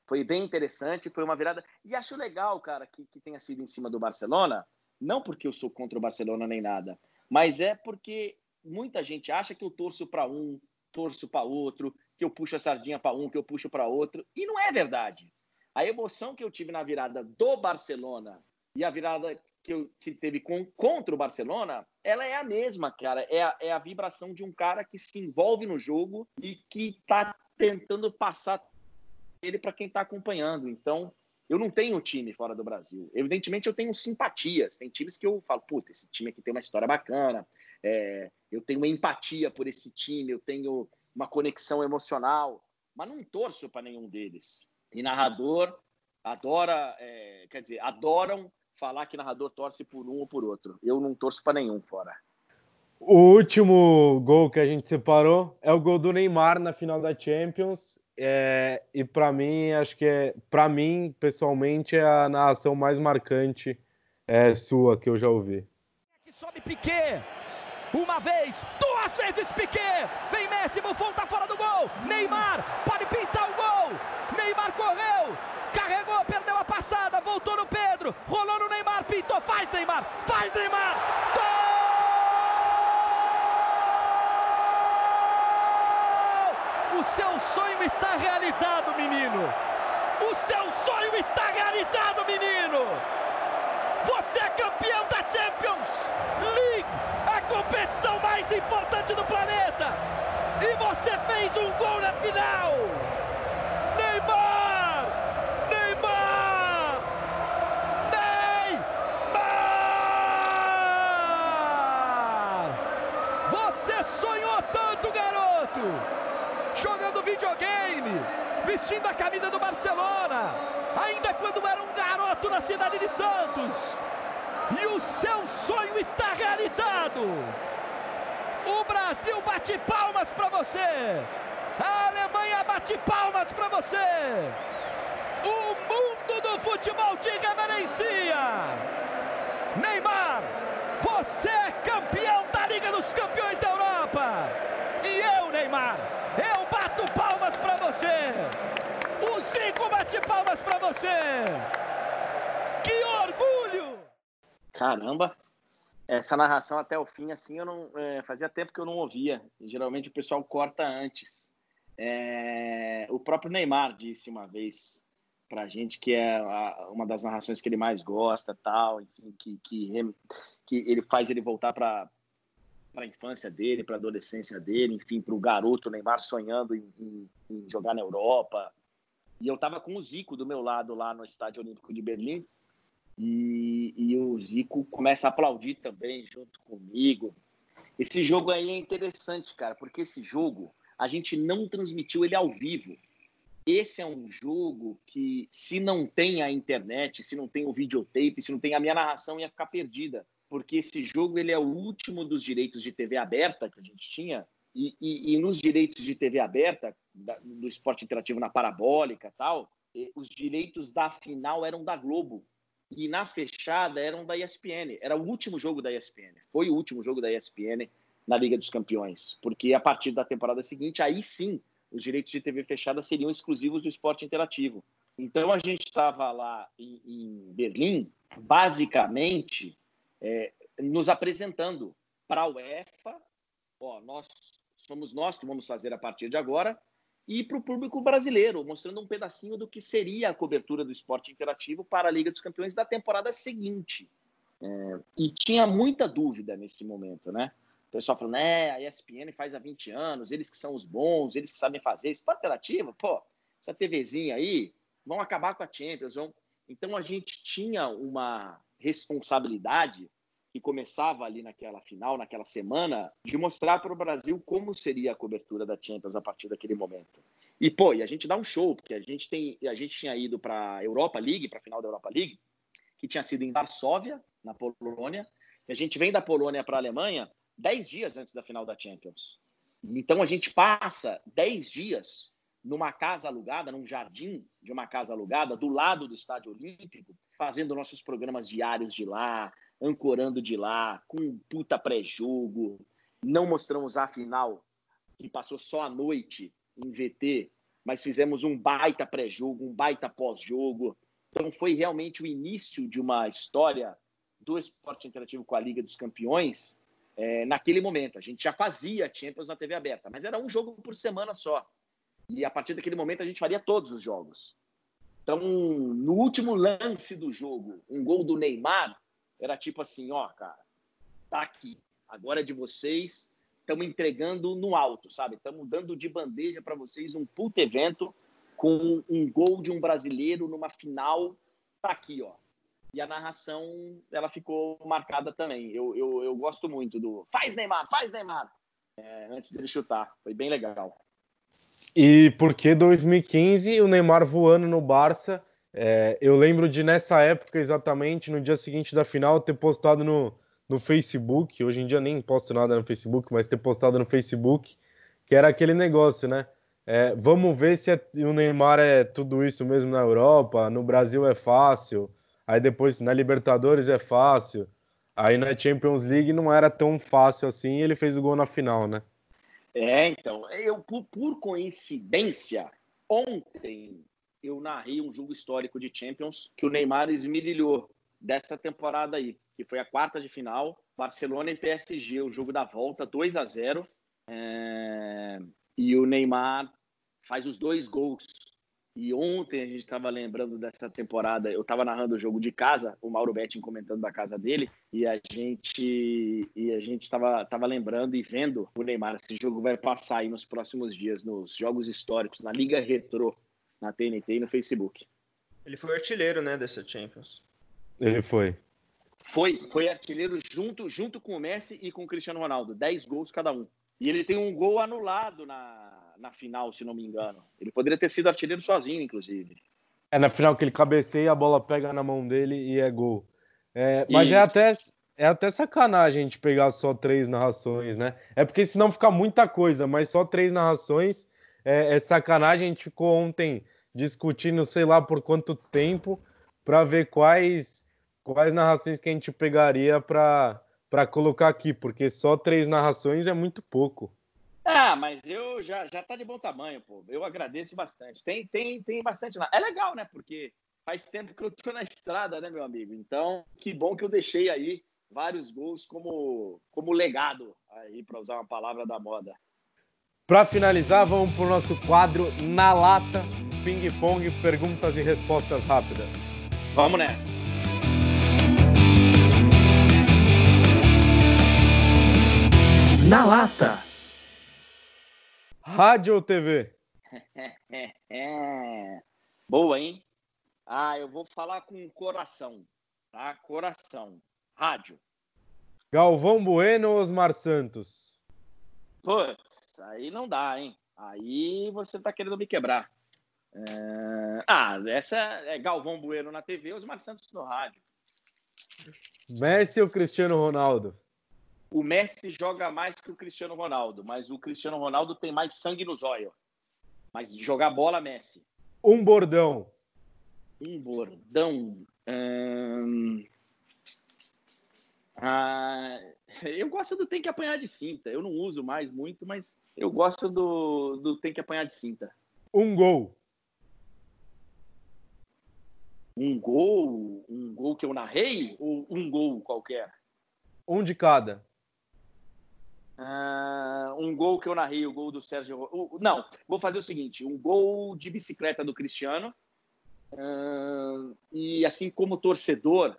foi bem interessante, foi uma virada. E acho legal, cara, que, que tenha sido em cima do Barcelona. Não porque eu sou contra o Barcelona nem nada, mas é porque muita gente acha que eu torço para um, torço para outro, que eu puxo a sardinha para um, que eu puxo para outro. E não é verdade. A emoção que eu tive na virada do Barcelona e a virada que, eu, que teve com, contra o Barcelona, ela é a mesma, cara. É a, é a vibração de um cara que se envolve no jogo e que está tentando passar ele para quem está acompanhando. Então, eu não tenho time fora do Brasil. Evidentemente, eu tenho simpatias. Tem times que eu falo, puta, esse time aqui tem uma história bacana. É, eu tenho uma empatia por esse time, eu tenho uma conexão emocional, mas não torço para nenhum deles. E narrador adora, é, quer dizer, adoram falar que narrador torce por um ou por outro. Eu não torço para nenhum fora. O último gol que a gente separou é o gol do Neymar na final da Champions. É, e para mim, acho que é, para mim, pessoalmente, é a narração mais marcante é, sua que eu já ouvi. Que sobe Piquet. Uma vez, duas vezes Piquet. Vem Messi, Buffon tá fora do gol. Neymar pode pintar o gol. Neymar correu, passada, voltou no Pedro, rolou no Neymar, pintou, faz Neymar, faz Neymar, gol! O seu sonho está realizado, menino. O seu sonho está realizado, menino. Você é campeão da Champions League, a competição mais importante do planeta. E você fez um gol na final. Videogame, vestindo a camisa do Barcelona, ainda quando era um garoto na cidade de Santos. E o seu sonho está realizado. O Brasil bate palmas para você. A Alemanha bate palmas para você. O mundo do futebol te reverencia. Neymar, você é campeão da Liga dos Campeões da Europa. E eu, Neymar, eu bato palmas para você. O Zico bate palmas para você. Que orgulho! Caramba, essa narração até o fim, assim, eu não é, fazia tempo que eu não ouvia. Geralmente o pessoal corta antes. É, o próprio Neymar disse uma vez para a gente que é a, uma das narrações que ele mais gosta, tal, enfim, que, que, que ele faz ele voltar para para a infância dele, para a adolescência dele, enfim, para o garoto Neymar sonhando em, em, em, jogar na Europa. E eu estava com o Zico do meu lado lá no Estádio Olímpico de Berlim. E, e, o Zico começa a aplaudir também junto comigo. Esse jogo aí é interessante, cara, porque esse jogo a gente não transmitiu ele ao vivo. Esse é um jogo que, se não tem a internet, se não tem o videotape, se não tem a minha narração, ia ficar perdida porque esse jogo ele é o último dos direitos de TV aberta que a gente tinha E, e, e nos direitos de TV aberta, da, do esporte interativo na parabólica tal, os direitos da final eram da Globo. E na fechada eram da ESPN. Era o último jogo da ESPN. Foi o último jogo da ESPN na Liga dos Campeões. Porque a partir da temporada seguinte, aí sim, os direitos de TV fechada seriam exclusivos do esporte interativo. Então a gente estava lá em, em, Berlim, basicamente é, nos apresentando para a UEFA, ó, nós somos nós que vamos fazer a partir de agora, e para o público brasileiro, mostrando um pedacinho do que seria a cobertura do esporte interativo para a Liga dos Campeões da temporada seguinte. É, e tinha muita dúvida nesse momento, né? O pessoal falando, é, a ESPN faz há 20 anos, eles que são os bons, eles que sabem fazer. Esporte interativo, pô, essa TVzinha aí, vão acabar com a Champions. Vão... Então a gente tinha uma responsabilidade que começava ali naquela final, naquela semana, de mostrar para o Brasil como seria a cobertura da Champions a partir daquele momento. E pô, e a gente dá um show, porque a gente tem, a gente tinha ido para a Europa League, para a final da Europa League, que tinha sido em Varsóvia, na Polônia, e a gente vem da Polônia para a Alemanha dez dias antes da final da Champions. Então a gente passa dez dias numa casa alugada, num jardim de uma casa alugada, do lado do Estádio Olímpico, fazendo nossos programas diários de lá, ancorando de lá, com um puta pré-jogo. Não mostramos a final, que passou só a noite em VT, mas fizemos um baita pré-jogo, um baita pós-jogo. Então foi realmente o início de uma história do esporte interativo com a Liga dos Campeões é, naquele momento. A gente já fazia Champions na TV aberta, mas era um jogo por semana só. E a partir daquele momento a gente faria todos os jogos. Então, no último lance do jogo, um gol do Neymar, era tipo assim, ó, cara, tá aqui, agora é de vocês, estamos entregando no alto, sabe? Estamos dando de bandeja para vocês um puto evento com um gol de um brasileiro numa final, tá aqui, ó. E a narração, ela ficou marcada também. Eu, eu, eu gosto muito do faz Neymar, faz Neymar, é, antes dele chutar. Foi bem legal. E porque 2015 o Neymar voando no Barça é, eu lembro de nessa época exatamente, no dia seguinte da final, ter postado no, no Facebook. Hoje em dia nem posto nada no Facebook, mas ter postado no Facebook, que era aquele negócio, né? É, vamos ver se é, o Neymar é tudo isso mesmo na Europa. No Brasil é fácil. Aí depois na Libertadores é fácil. Aí na Champions League não era tão fácil assim. Ele fez o gol na final, né? É, então. Eu, por, por coincidência, ontem eu narrei um jogo histórico de Champions que o Neymar esmirilhou dessa temporada aí, que foi a quarta de final, Barcelona e PSG, o jogo da volta, 2 a 0 é... e o Neymar faz os dois gols. E ontem a gente estava lembrando dessa temporada, eu estava narrando o jogo de casa, o Mauro Betting comentando da casa dele, e a gente e a gente estava tava lembrando e vendo o Neymar. Esse jogo vai passar aí nos próximos dias, nos jogos históricos, na Liga Retro na TNT e no Facebook. Ele foi artilheiro, né, dessa Champions. Ele foi. Foi, foi artilheiro junto, junto com o Messi e com o Cristiano Ronaldo. 10 gols cada um. E ele tem um gol anulado na, na final, se não me engano. Ele poderia ter sido artilheiro sozinho, inclusive. É na final que ele cabeceia, a bola pega na mão dele e é gol. É, mas é até, é até sacanagem a gente pegar só três narrações, né? É porque senão fica muita coisa, mas só três narrações é, é sacanagem. A gente ficou ontem discutindo, sei lá por quanto tempo, para ver quais, quais narrações que a gente pegaria para colocar aqui, porque só três narrações é muito pouco. Ah, mas eu já, já tá de bom tamanho, pô. Eu agradeço bastante. Tem, tem, tem bastante. É legal, né? Porque faz tempo que eu tô na estrada, né, meu amigo? Então, que bom que eu deixei aí vários gols como, como legado, aí, para usar uma palavra da moda. Para finalizar, vamos para o nosso quadro Na Lata, ping-pong, perguntas e respostas rápidas. Vamos nessa. Na Lata. Rádio ou TV? Boa, hein? Ah, eu vou falar com coração, tá? Coração. Rádio. Galvão Bueno ou Osmar Santos? Putz, aí não dá, hein? Aí você tá querendo me quebrar. É... Ah, essa é Galvão Bueno na TV, Osmar Santos no rádio. Messi ou Cristiano Ronaldo? O Messi joga mais que o Cristiano Ronaldo, mas o Cristiano Ronaldo tem mais sangue nos olhos. Mas jogar bola, Messi. Um bordão. Um bordão. Hum... Ah, eu gosto do tem que apanhar de cinta. Eu não uso mais muito, mas eu gosto do, do tem que apanhar de cinta. Um gol. Um gol? Um gol que eu narrei? Ou um gol qualquer? Um de cada. Uh, um gol que eu narrei, o gol do Sérgio. Uh, não, vou fazer o seguinte: um gol de bicicleta do Cristiano. Uh, e assim como torcedor,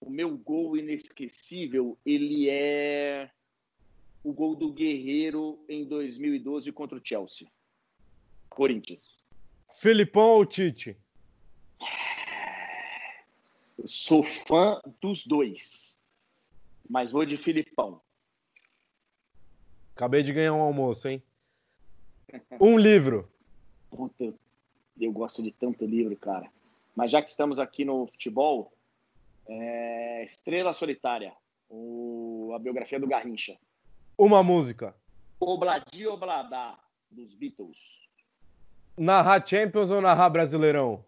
o meu gol inesquecível ele é o gol do Guerreiro em 2012 contra o Chelsea. Corinthians. Filipão ou Tite? Eu sou fã dos dois, mas vou de Filipão. Acabei de ganhar um almoço, hein? Um livro. Puta, eu gosto de tanto livro, cara. Mas já que estamos aqui no futebol, é... Estrela Solitária, o... a biografia do Garrincha. Uma música. Obladi Obladá, dos Beatles. Narrar Champions ou narrar Brasileirão?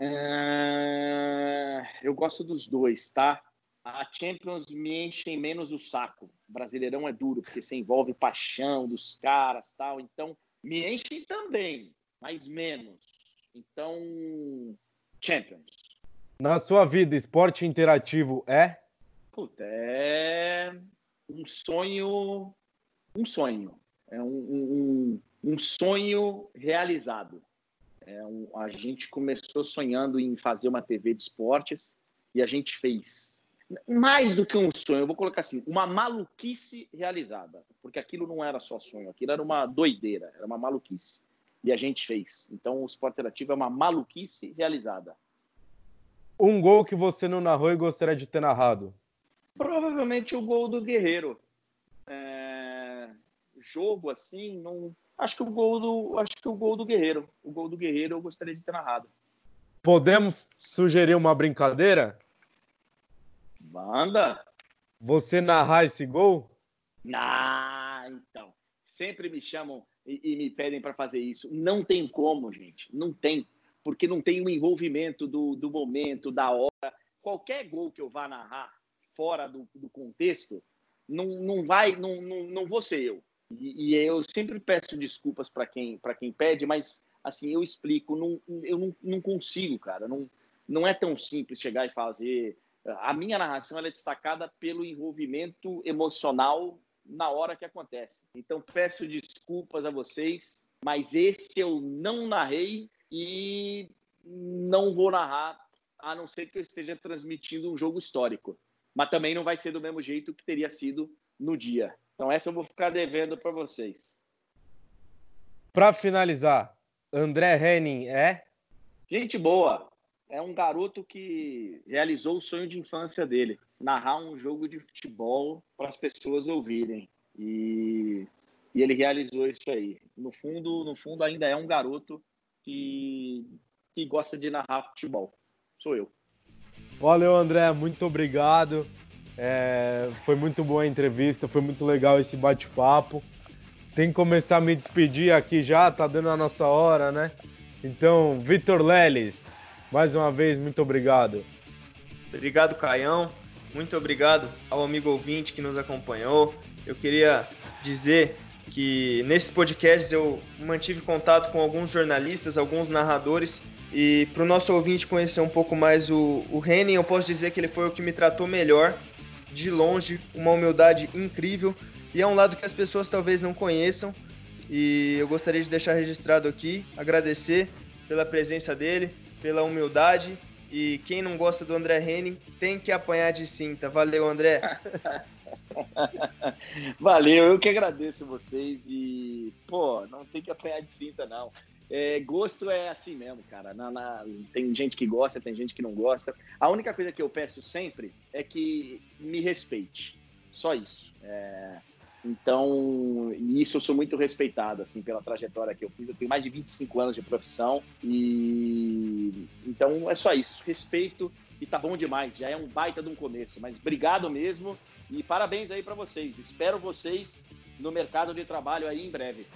É... Eu gosto dos dois, tá? A Champions me enche menos o saco. O Brasileirão é duro, porque você envolve paixão dos caras tal. Então, me enche também, mas menos. Então, Champions. Na sua vida, esporte interativo é? Puta, é um sonho. Um sonho. É um, um, um sonho realizado. É um, a gente começou sonhando em fazer uma TV de esportes e a gente fez mais do que um sonho, eu vou colocar assim, uma maluquice realizada, porque aquilo não era só sonho, aquilo era uma doideira, era uma maluquice. E a gente fez. Então o esporte interativo é uma maluquice realizada. Um gol que você não narrou e gostaria de ter narrado? Provavelmente o gol do Guerreiro. É... Jogo assim, não. Acho que o gol do, acho que o gol do Guerreiro, o gol do Guerreiro eu gostaria de ter narrado. Podemos sugerir uma brincadeira? Manda. Você narrar esse gol? Ah, então. Sempre me chamam e, e me pedem para fazer isso. Não tem como, gente. Não tem. Porque não tem o envolvimento do, do momento, da hora. Qualquer gol que eu vá narrar fora do, do contexto, não, não vai, não, não, não vou ser eu. E, e eu sempre peço desculpas para quem, quem pede, mas assim, eu explico, não, eu não, não consigo, cara. Não, não é tão simples chegar e fazer a minha narração é destacada pelo envolvimento emocional na hora que acontece. Então peço desculpas a vocês, mas esse eu não narrei e não vou narrar, a não ser que eu esteja transmitindo um jogo histórico. Mas também não vai ser do mesmo jeito que teria sido no dia. Então essa eu vou ficar devendo para vocês. Para finalizar, André Henning é? Gente boa, é um garoto que realizou o sonho de infância dele, narrar um jogo de futebol para as pessoas ouvirem. E, e, ele realizou isso aí. No fundo, no fundo ainda é um garoto que, que gosta de narrar futebol. Sou eu. Valeu, André, muito obrigado. É, foi muito boa a entrevista, foi muito legal esse bate-papo. Tem que começar a me despedir aqui já, tá dando a nossa hora, né? Então, Vitor Leles, mais uma vez, muito obrigado. Obrigado, Caião. Muito obrigado ao amigo ouvinte que nos acompanhou. Eu queria dizer que nesses podcasts eu mantive contato com alguns jornalistas, alguns narradores, e para o nosso ouvinte conhecer um pouco mais o, o Henning, eu posso dizer que ele foi o que me tratou melhor, de longe, uma humildade incrível, e é um lado que as pessoas talvez não conheçam, e eu gostaria de deixar registrado aqui, agradecer pela presença dele, pela humildade. E quem não gosta do André Henning tem que apanhar de cinta. Valeu, André. Valeu, eu que agradeço vocês. E, pô, não tem que apanhar de cinta, não. É, gosto é assim mesmo, cara. Na, na, tem gente que gosta, tem gente que não gosta. A única coisa que eu peço sempre é que me respeite. Só isso. É, Então, e isso eu sou muito respeitado, assim, pela trajetória que eu fiz. Eu tenho mais de 25 anos de profissão e... Então, é só isso. Respeito e tá bom demais. Já é um baita de um começo. Mas obrigado mesmo e parabéns aí para vocês. Espero vocês no mercado de trabalho aí em breve.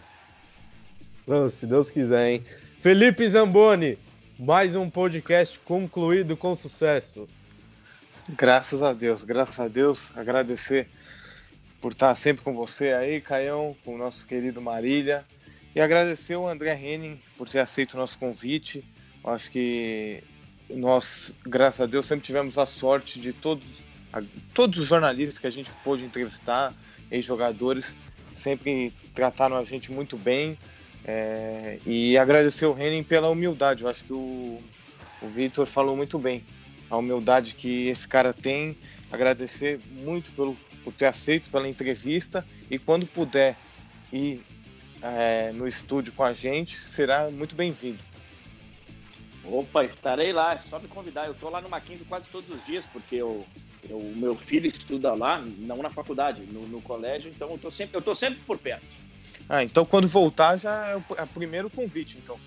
Não, se Deus quiser, hein? Felipe Zamboni, mais um podcast concluído com sucesso. Graças a Deus, graças a Deus. Agradecer por estar sempre com você aí, Caião, com o nosso querido Marília. E agradecer o André Henning por ter aceito o nosso convite. Acho que nós, graças a Deus, sempre tivemos a sorte de todos, todos os jornalistas que a gente pôde entrevistar, ex-jogadores, sempre trataram a gente muito bem. É, e agradecer o Henning pela humildade. Eu acho que o, o Vitor falou muito bem. A humildade que esse cara tem. Agradecer muito pelo, por ter aceito pela entrevista. E quando puder ir é, no estúdio com a gente, será muito bem-vindo. Opa, estarei lá, é só me convidar. Eu estou lá no Mackenzie quase todos os dias, porque o meu filho estuda lá, não na faculdade, no, no colégio, então eu tô sempre, eu tô sempre por perto. Ah, então quando voltar já é o, é o primeiro convite, então.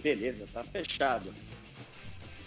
Beleza, tá fechado.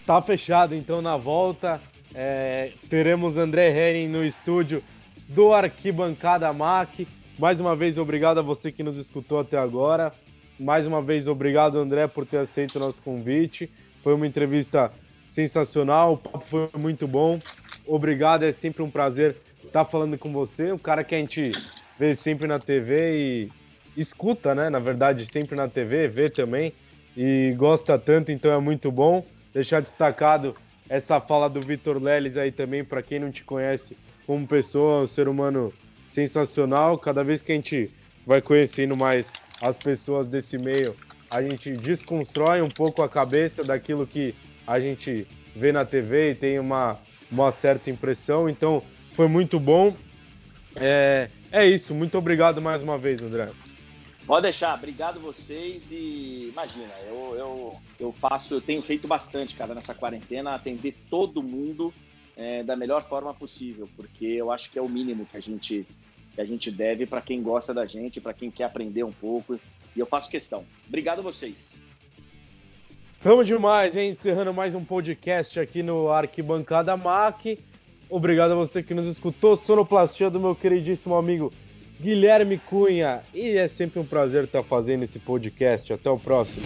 Tá fechado, então na volta é, teremos André Henning no estúdio do Arquibancada MAC. Mais uma vez, obrigado a você que nos escutou até agora. Mais uma vez, obrigado, André, por ter aceito o nosso convite. Foi uma entrevista sensacional, o papo foi muito bom. Obrigado, é sempre um prazer estar falando com você, um cara que a gente vê sempre na TV e escuta, né? Na verdade, sempre na TV, vê também e gosta tanto, então é muito bom. Deixar destacado essa fala do Vitor Leles aí também, para quem não te conhece como pessoa, um ser humano sensacional. Cada vez que a gente vai conhecendo mais as pessoas desse meio, a gente desconstrói um pouco a cabeça daquilo que a gente vê na TV e tem uma, uma certa impressão. Então, foi muito bom. É, é isso. Muito obrigado mais uma vez, André. Pode deixar, obrigado vocês e imagina, eu, eu, eu faço, eu tenho feito bastante, cara, nessa quarentena, atender todo mundo é, da melhor forma possível, porque eu acho que é o mínimo que a gente, que a gente deve para quem gosta da gente, para quem quer aprender um pouco, e eu faço questão. Obrigado vocês. Tamo demais, hein? Encerrando mais um podcast aqui no Arquibancada MAC. Obrigado a você que nos escutou. Sonoplastia do meu queridíssimo amigo Guilherme Cunha. E é sempre um prazer estar fazendo esse podcast. Até o próximo.